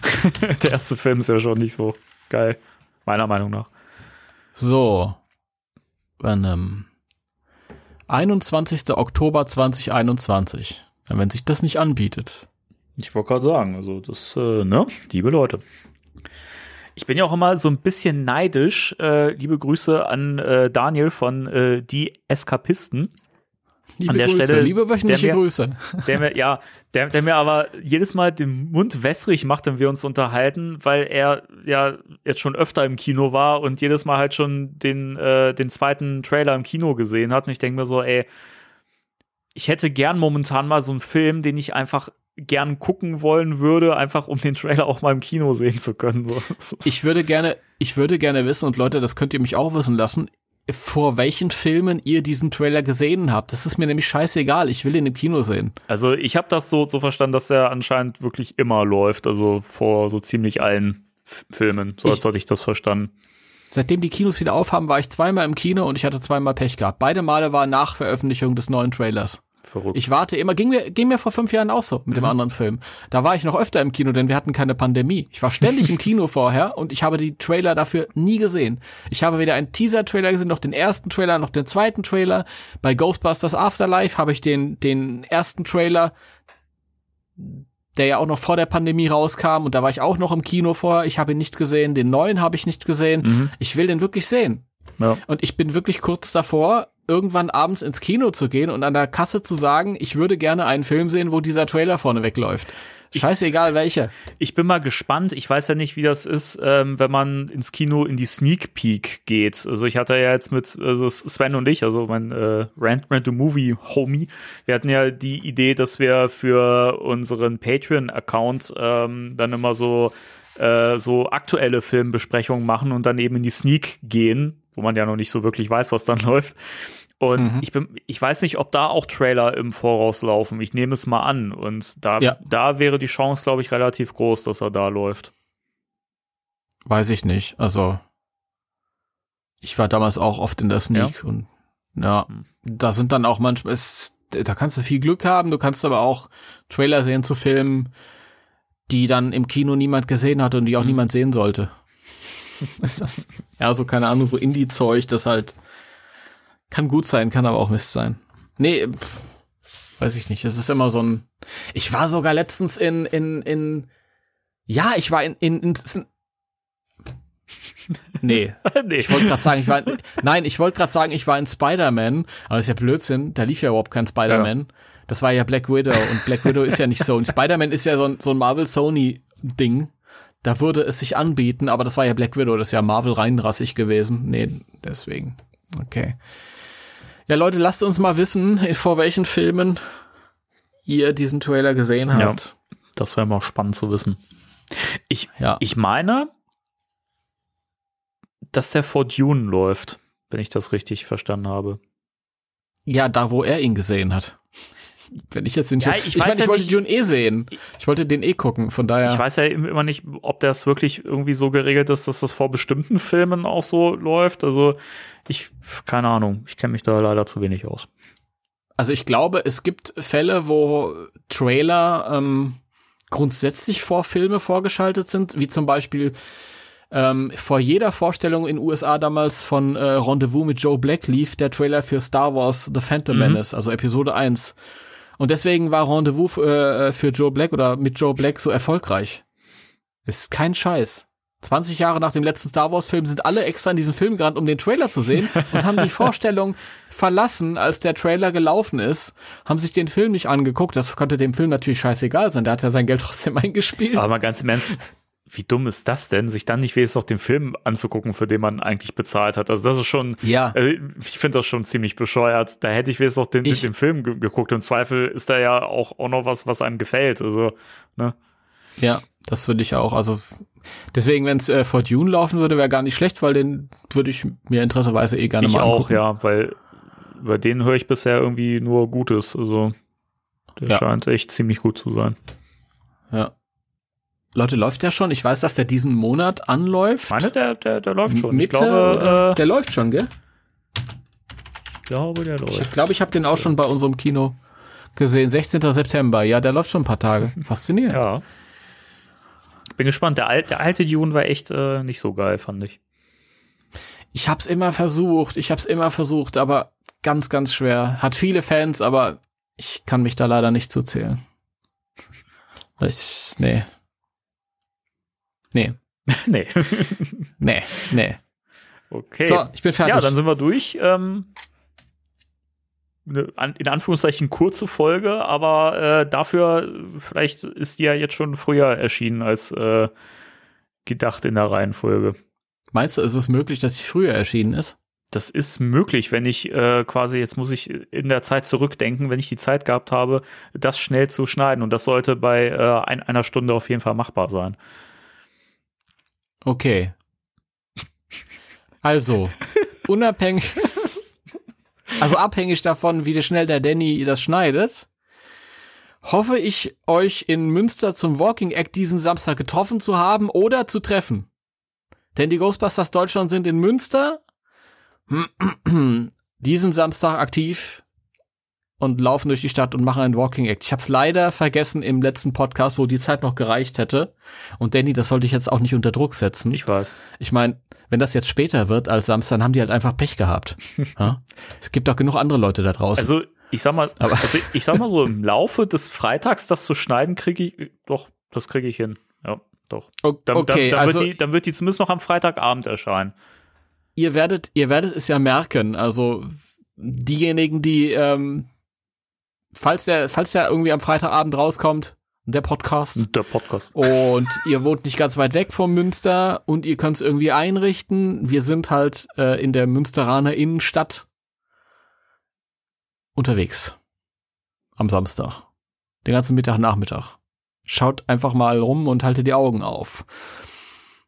Speaker 2: Der erste Film ist ja schon nicht so geil, meiner Meinung nach.
Speaker 3: so. Venom. 21. Oktober 2021. Ja, wenn sich das nicht anbietet.
Speaker 2: Ich wollte gerade sagen, also das, äh, ne, liebe Leute. Ich bin ja auch immer so ein bisschen neidisch. Äh, liebe Grüße an äh, Daniel von äh, Die Eskapisten.
Speaker 3: Liebe
Speaker 2: An der
Speaker 3: Grüße,
Speaker 2: Stelle,
Speaker 3: liebe wöchentliche
Speaker 2: der mir-
Speaker 3: Grüße.
Speaker 2: Der mir, ja, der, der mir aber jedes Mal den Mund wässrig macht, wenn wir uns unterhalten, weil er ja jetzt schon öfter im Kino war und jedes Mal halt schon den, äh, den zweiten Trailer im Kino gesehen hat. Und ich denke mir so, ey, ich hätte gern momentan mal so einen Film, den ich einfach gern gucken wollen würde, einfach um den Trailer auch mal im Kino sehen zu können.
Speaker 3: Ich würde gerne, ich würde gerne wissen, und Leute, das könnt ihr mich auch wissen lassen, vor welchen Filmen ihr diesen Trailer gesehen habt. Das ist mir nämlich scheißegal. Ich will ihn im Kino sehen.
Speaker 2: Also ich habe das so, so verstanden, dass der anscheinend wirklich immer läuft, also vor so ziemlich allen F Filmen. So als
Speaker 3: Ich-
Speaker 2: hatte ich das verstanden.
Speaker 3: Seitdem die Kinos wieder aufhaben, war ich zweimal im Kino und ich hatte zweimal Pech gehabt. Beide Male war nach Veröffentlichung des neuen Trailers.
Speaker 2: Verrückt.
Speaker 3: Ich warte immer, ging mir, ging mir vor fünf Jahren auch so mit dem anderen Film. Da war ich noch öfter im Kino, denn wir hatten keine Pandemie. Ich war ständig im Kino vorher und ich habe die Trailer dafür nie gesehen. Ich habe weder einen Teaser-Trailer gesehen, noch den ersten Trailer, noch den zweiten Trailer. Bei Ghostbusters Afterlife habe ich den, den ersten Trailer, der ja auch noch vor der Pandemie rauskam und da war ich auch noch im Kino vorher. Ich habe ihn nicht gesehen. Den neuen habe ich nicht gesehen. Ich will den wirklich sehen.
Speaker 2: ja.
Speaker 3: Und ich bin wirklich kurz davor, irgendwann abends ins Kino zu gehen und an der Kasse zu sagen, ich würde gerne einen Film sehen, wo dieser Trailer vorne wegläuft. Scheißegal welcher.
Speaker 2: Ich bin mal gespannt. Ich weiß ja nicht, wie das ist, ähm, wenn man ins Kino in die Sneak Peek geht. Also ich hatte ja jetzt mit also Sven und ich, also mein äh, Rant Rant the Movie Homie, wir hatten ja die Idee, dass wir für unseren Patreon-Account ähm, dann immer so äh, so aktuelle Filmbesprechungen machen und dann eben in die Sneak gehen, wo man ja noch nicht so wirklich weiß, was dann läuft. Und
Speaker 3: Mhm.
Speaker 2: ich bin, ich weiß nicht, ob da auch Trailer im Voraus laufen. Ich nehme es mal an. Und da,
Speaker 3: Ja.
Speaker 2: da wäre die Chance, glaube ich, relativ groß, dass er da läuft.
Speaker 3: Weiß ich nicht. Also, ich war damals auch oft in der Sneak und Ja,
Speaker 2: Hm.
Speaker 3: da sind dann auch manchmal, es, da kannst du viel Glück haben, du kannst aber auch Trailer sehen zu Filmen, die dann im Kino niemand gesehen hat und die auch
Speaker 2: Hm.
Speaker 3: niemand sehen sollte. Ist das? Ja, so keine Ahnung, so Indie-Zeug, das halt kann gut sein, kann aber auch Mist sein. Nee, pff, weiß ich nicht. Das ist immer so ein. Ich war sogar letztens in in in. Ja, ich war in in. in, in nee,
Speaker 2: nee.
Speaker 3: ich wollte gerade sagen, ich war in, nein, ich wollte gerade sagen, ich war in Spider-Man, aber das ist ja Blödsinn, da lief ja überhaupt kein Spider-Man. Das war ja Black Widow und Black Widow ist ja nicht so. Und Spider-Man ist ja so ein, so ein Marvel-Sony-Ding. Da würde es sich anbieten, aber das war ja Black Widow, das ist ja Marvel reinrassig gewesen. Nee, deswegen. Okay. Ja, Leute, lasst uns mal wissen, vor welchen Filmen ihr diesen Trailer gesehen
Speaker 2: Ja.
Speaker 3: habt.
Speaker 2: Das wäre mal spannend zu wissen. Ich,
Speaker 3: Ja.
Speaker 2: ich meine, dass der vor Dune läuft, wenn ich das richtig verstanden habe.
Speaker 3: Ja, da, wo er ihn gesehen hat. Wenn ich jetzt den
Speaker 2: Ja, ich
Speaker 3: ich, meine,
Speaker 2: ja
Speaker 3: ich wollte
Speaker 2: nicht-
Speaker 3: Dune eh sehen. Ich wollte den eh gucken, von daher.
Speaker 2: Ich weiß ja immer nicht, ob das wirklich irgendwie so geregelt ist, dass das vor bestimmten Filmen auch so läuft. Also ich, keine Ahnung, ich kenne mich da leider zu wenig aus.
Speaker 3: Also ich glaube, es gibt Fälle, wo Trailer ähm, grundsätzlich vor Filme vorgeschaltet sind, wie zum Beispiel ähm, vor jeder Vorstellung in USA damals von äh, Rendezvous mit Joe Black lief der Trailer für Star Wars The Phantom
Speaker 2: Mhm.
Speaker 3: Menace, also Episode 1. Und deswegen war Rendezvous äh, für Joe Black oder mit Joe Black so erfolgreich. Ist kein Scheiß. 20 Jahre nach dem letzten Star Wars Film sind alle extra in diesen Film gerannt, um den Trailer zu sehen und haben die Vorstellung verlassen, als der Trailer gelaufen ist, haben sich den Film nicht angeguckt. Das konnte dem Film natürlich scheißegal sein. Der hat ja sein Geld trotzdem eingespielt.
Speaker 2: Aber mal ganz im Ernst, wie dumm ist das denn, sich dann nicht wenigstens noch den Film anzugucken, für den man eigentlich bezahlt hat? Also das ist schon,
Speaker 3: Ja.
Speaker 2: also ich finde das schon ziemlich bescheuert. Da hätte ich wenigstens noch den,
Speaker 3: Ich-
Speaker 2: den Film ge geguckt. Im Zweifel ist da ja auch, auch noch was, was einem gefällt. Also, ne?
Speaker 3: Ja, das würde ich auch. Also deswegen, wenn es äh, vor Dune laufen würde, wäre gar nicht schlecht, weil den würde ich mir interesseweise eh gerne
Speaker 2: Ich
Speaker 3: mal
Speaker 2: auch,
Speaker 3: angucken.
Speaker 2: ja, weil über den höre ich bisher irgendwie nur Gutes. Also der
Speaker 3: Ja.
Speaker 2: scheint echt ziemlich gut zu sein.
Speaker 3: Ja. Leute, läuft der schon? Ich weiß, dass der diesen Monat anläuft.
Speaker 2: Meine, der, der, der läuft schon.
Speaker 3: Mitte,
Speaker 2: ich glaube, äh,
Speaker 3: der läuft schon, gell?
Speaker 2: ich glaube, der läuft.
Speaker 3: Ich glaube, ich habe den auch schon bei unserem Kino gesehen. 16. September. Ja, der läuft schon ein paar Tage. Faszinierend.
Speaker 2: Ja. Bin gespannt. Der, alte, der alte Dune war echt äh, nicht so geil, fand ich.
Speaker 3: Ich hab's immer versucht. Ich hab's immer versucht, aber ganz, ganz schwer. Hat viele Fans, aber ich kann mich da leider nicht zuzählen. Ich, nee. Nee.
Speaker 2: nee.
Speaker 3: Nee. Nee.
Speaker 2: Okay.
Speaker 3: So, ich bin fertig.
Speaker 2: Ja, dann sind wir durch. Ähm, in Anführungszeichen kurze Folge, aber äh, dafür, vielleicht ist die ja jetzt schon früher erschienen als äh, gedacht in der Reihenfolge.
Speaker 3: Meinst du, ist es möglich, dass sie früher erschienen ist?
Speaker 2: Das ist möglich, wenn ich äh, quasi, jetzt muss ich in der Zeit zurückdenken, wenn ich die Zeit gehabt habe, das schnell zu schneiden. Und das sollte bei äh, ein, einer Stunde auf jeden Fall machbar sein.
Speaker 3: Okay. Also, unabhängig, also abhängig davon, wie schnell der Danny das schneidet, hoffe ich, euch in Münster zum Walking Act diesen Samstag getroffen zu haben oder zu treffen. Denn die Ghostbusters Deutschland sind in Münster diesen Samstag aktiv und laufen durch die Stadt und machen einen Walking Act. Ich habe es leider vergessen im letzten Podcast, wo die Zeit noch gereicht hätte. Und Danny, das sollte ich jetzt auch nicht unter Druck setzen.
Speaker 2: Ich weiß.
Speaker 3: Ich meine, wenn das jetzt später wird als Samstag, dann haben die halt einfach Pech gehabt. ja? Es gibt doch genug andere Leute da draußen.
Speaker 2: Also, ich sag mal,
Speaker 3: Aber-
Speaker 2: also ich sag mal so, im Laufe des Freitags das zu schneiden, kriege ich, doch, das kriege ich hin. Ja, doch. Dann,
Speaker 3: okay,
Speaker 2: dann, dann,
Speaker 3: also
Speaker 2: wird die, dann wird die zumindest noch am Freitagabend erscheinen.
Speaker 3: ihr werdet, ihr werdet es ja merken. Also diejenigen, die, ähm, falls der, falls der irgendwie am Freitagabend rauskommt, der Podcast,
Speaker 2: Der Podcast.
Speaker 3: und ihr wohnt nicht ganz weit weg vom Münster und ihr könnt es irgendwie einrichten. Wir sind halt äh, in der Münsteraner Innenstadt unterwegs. Am Samstag. Den ganzen Mittag, Nachmittag. Schaut einfach mal rum und haltet die Augen auf.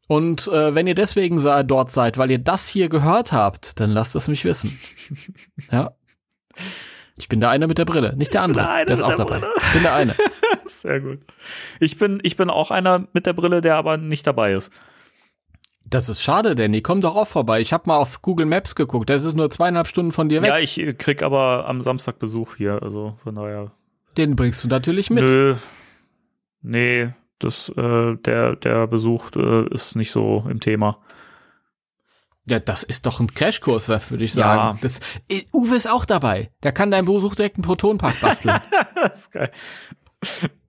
Speaker 3: Und äh, wenn ihr deswegen dort seid, weil ihr das hier gehört habt, dann lasst es mich wissen. Ja. Ich bin der eine mit der Brille, nicht der andere.
Speaker 2: Der
Speaker 3: der ist auch
Speaker 2: der
Speaker 3: dabei.
Speaker 2: Brille.
Speaker 3: Ich bin der eine.
Speaker 2: Sehr gut. Ich bin, ich bin auch einer mit der Brille, der aber nicht dabei ist.
Speaker 3: Das ist schade, Danny. Komm doch auch vorbei. Ich habe mal auf Google Maps geguckt. Das ist nur zweieinhalb Stunden von dir weg.
Speaker 2: Ja, ich krieg aber am Samstag Besuch hier, also von daher.
Speaker 3: Den bringst du natürlich mit.
Speaker 2: Nö. Nee, das, äh, der, der Besuch äh, ist nicht so im Thema.
Speaker 3: Ja, das ist doch ein Crashkurs, würde ich sagen.
Speaker 2: Ja.
Speaker 3: Das, äh, Uwe ist auch dabei. Der kann deinen Besuch direkt einen Protonpack basteln.
Speaker 2: das ist geil.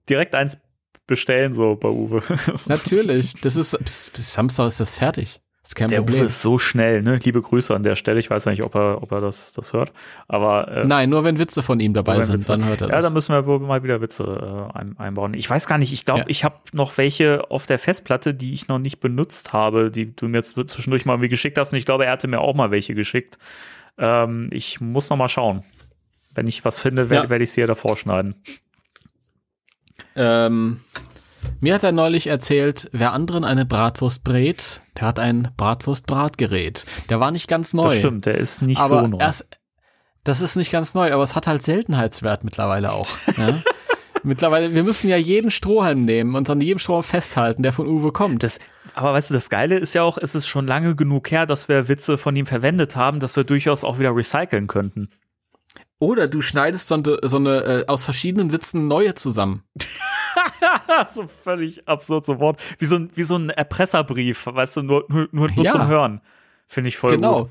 Speaker 2: Direkt eins bestellen, so bei Uwe.
Speaker 3: Natürlich. Das ist, bis Samstag ist das fertig. Ist kein
Speaker 2: Der
Speaker 3: Problem.
Speaker 2: Uwe ist so schnell, ne? Liebe Grüße an der Stelle. Ich weiß ja nicht, ob er, ob er das, das hört. Aber äh,
Speaker 3: Nein, nur wenn Witze von ihm dabei sind,
Speaker 2: Witze-
Speaker 3: dann hört er
Speaker 2: Ja,
Speaker 3: das.
Speaker 2: da müssen wir wohl mal wieder Witze äh, ein, einbauen. Ich weiß gar nicht, ich glaube,
Speaker 3: Ja.
Speaker 2: ich habe noch welche auf der Festplatte, die ich noch nicht benutzt habe, die du mir jetzt zwischendurch mal irgendwie geschickt hast. Und ich glaube, er hatte mir auch mal welche geschickt. Ähm, ich muss noch mal schauen. Wenn ich was finde, werde
Speaker 3: Ja.
Speaker 2: werd ich sie ja davor schneiden.
Speaker 3: Ähm, mir hat er neulich erzählt, wer anderen eine Bratwurst brät, der hat ein Bratwurst-Bratgerät. Der war nicht ganz neu.
Speaker 2: Das stimmt, der ist nicht so neu.
Speaker 3: erst, das ist nicht ganz neu, aber es hat halt Seltenheitswert mittlerweile auch. Ja? mittlerweile, wir müssen ja jeden Strohhalm nehmen und an jedem Strohhalm festhalten, der von Uwe kommt.
Speaker 2: Das, aber weißt du, das Geile ist ja auch, es ist schon lange genug her, dass wir Witze von ihm verwendet haben, dass wir durchaus auch wieder recyceln könnten.
Speaker 3: Oder du schneidest so eine, so eine äh, aus verschiedenen Witzen neue zusammen.
Speaker 2: so völlig absurd so Wort. Wie so ein, wie so ein Erpresserbrief, weißt du, nur, nur, nur, nur
Speaker 3: Ja.
Speaker 2: zum Hören. Finde ich voll
Speaker 3: genau.
Speaker 2: gut.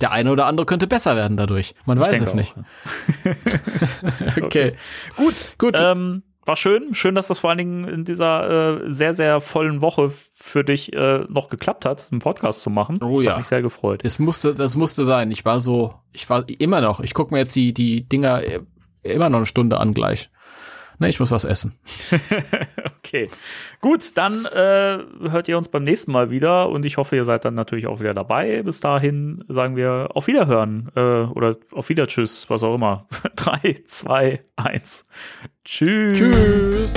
Speaker 3: Der eine oder andere könnte besser werden dadurch. Man weiß
Speaker 2: denke
Speaker 3: es nicht.
Speaker 2: auch.
Speaker 3: Okay.
Speaker 2: Gut,
Speaker 3: Gut.
Speaker 2: Ähm, war schön. Schön, dass das vor allen Dingen in dieser äh, sehr, sehr vollen Woche für dich äh, noch geklappt hat, einen Podcast zu machen.
Speaker 3: Oh
Speaker 2: Ich
Speaker 3: ja.
Speaker 2: Hat mich sehr gefreut.
Speaker 3: Es musste, das musste sein. Ich war so, ich war immer noch. Ich gucke mir jetzt die, die Dinger äh, immer noch eine Stunde an gleich. Ne, ich muss was essen.
Speaker 2: Okay. Gut, dann äh, hört ihr uns beim nächsten Mal wieder und ich hoffe, ihr seid dann natürlich auch wieder dabei. Bis dahin sagen wir auf Wiederhören äh, oder auf Wieder Tschüss, was auch immer. Drei, zwei, eins. Tschüss.
Speaker 3: Tschüss.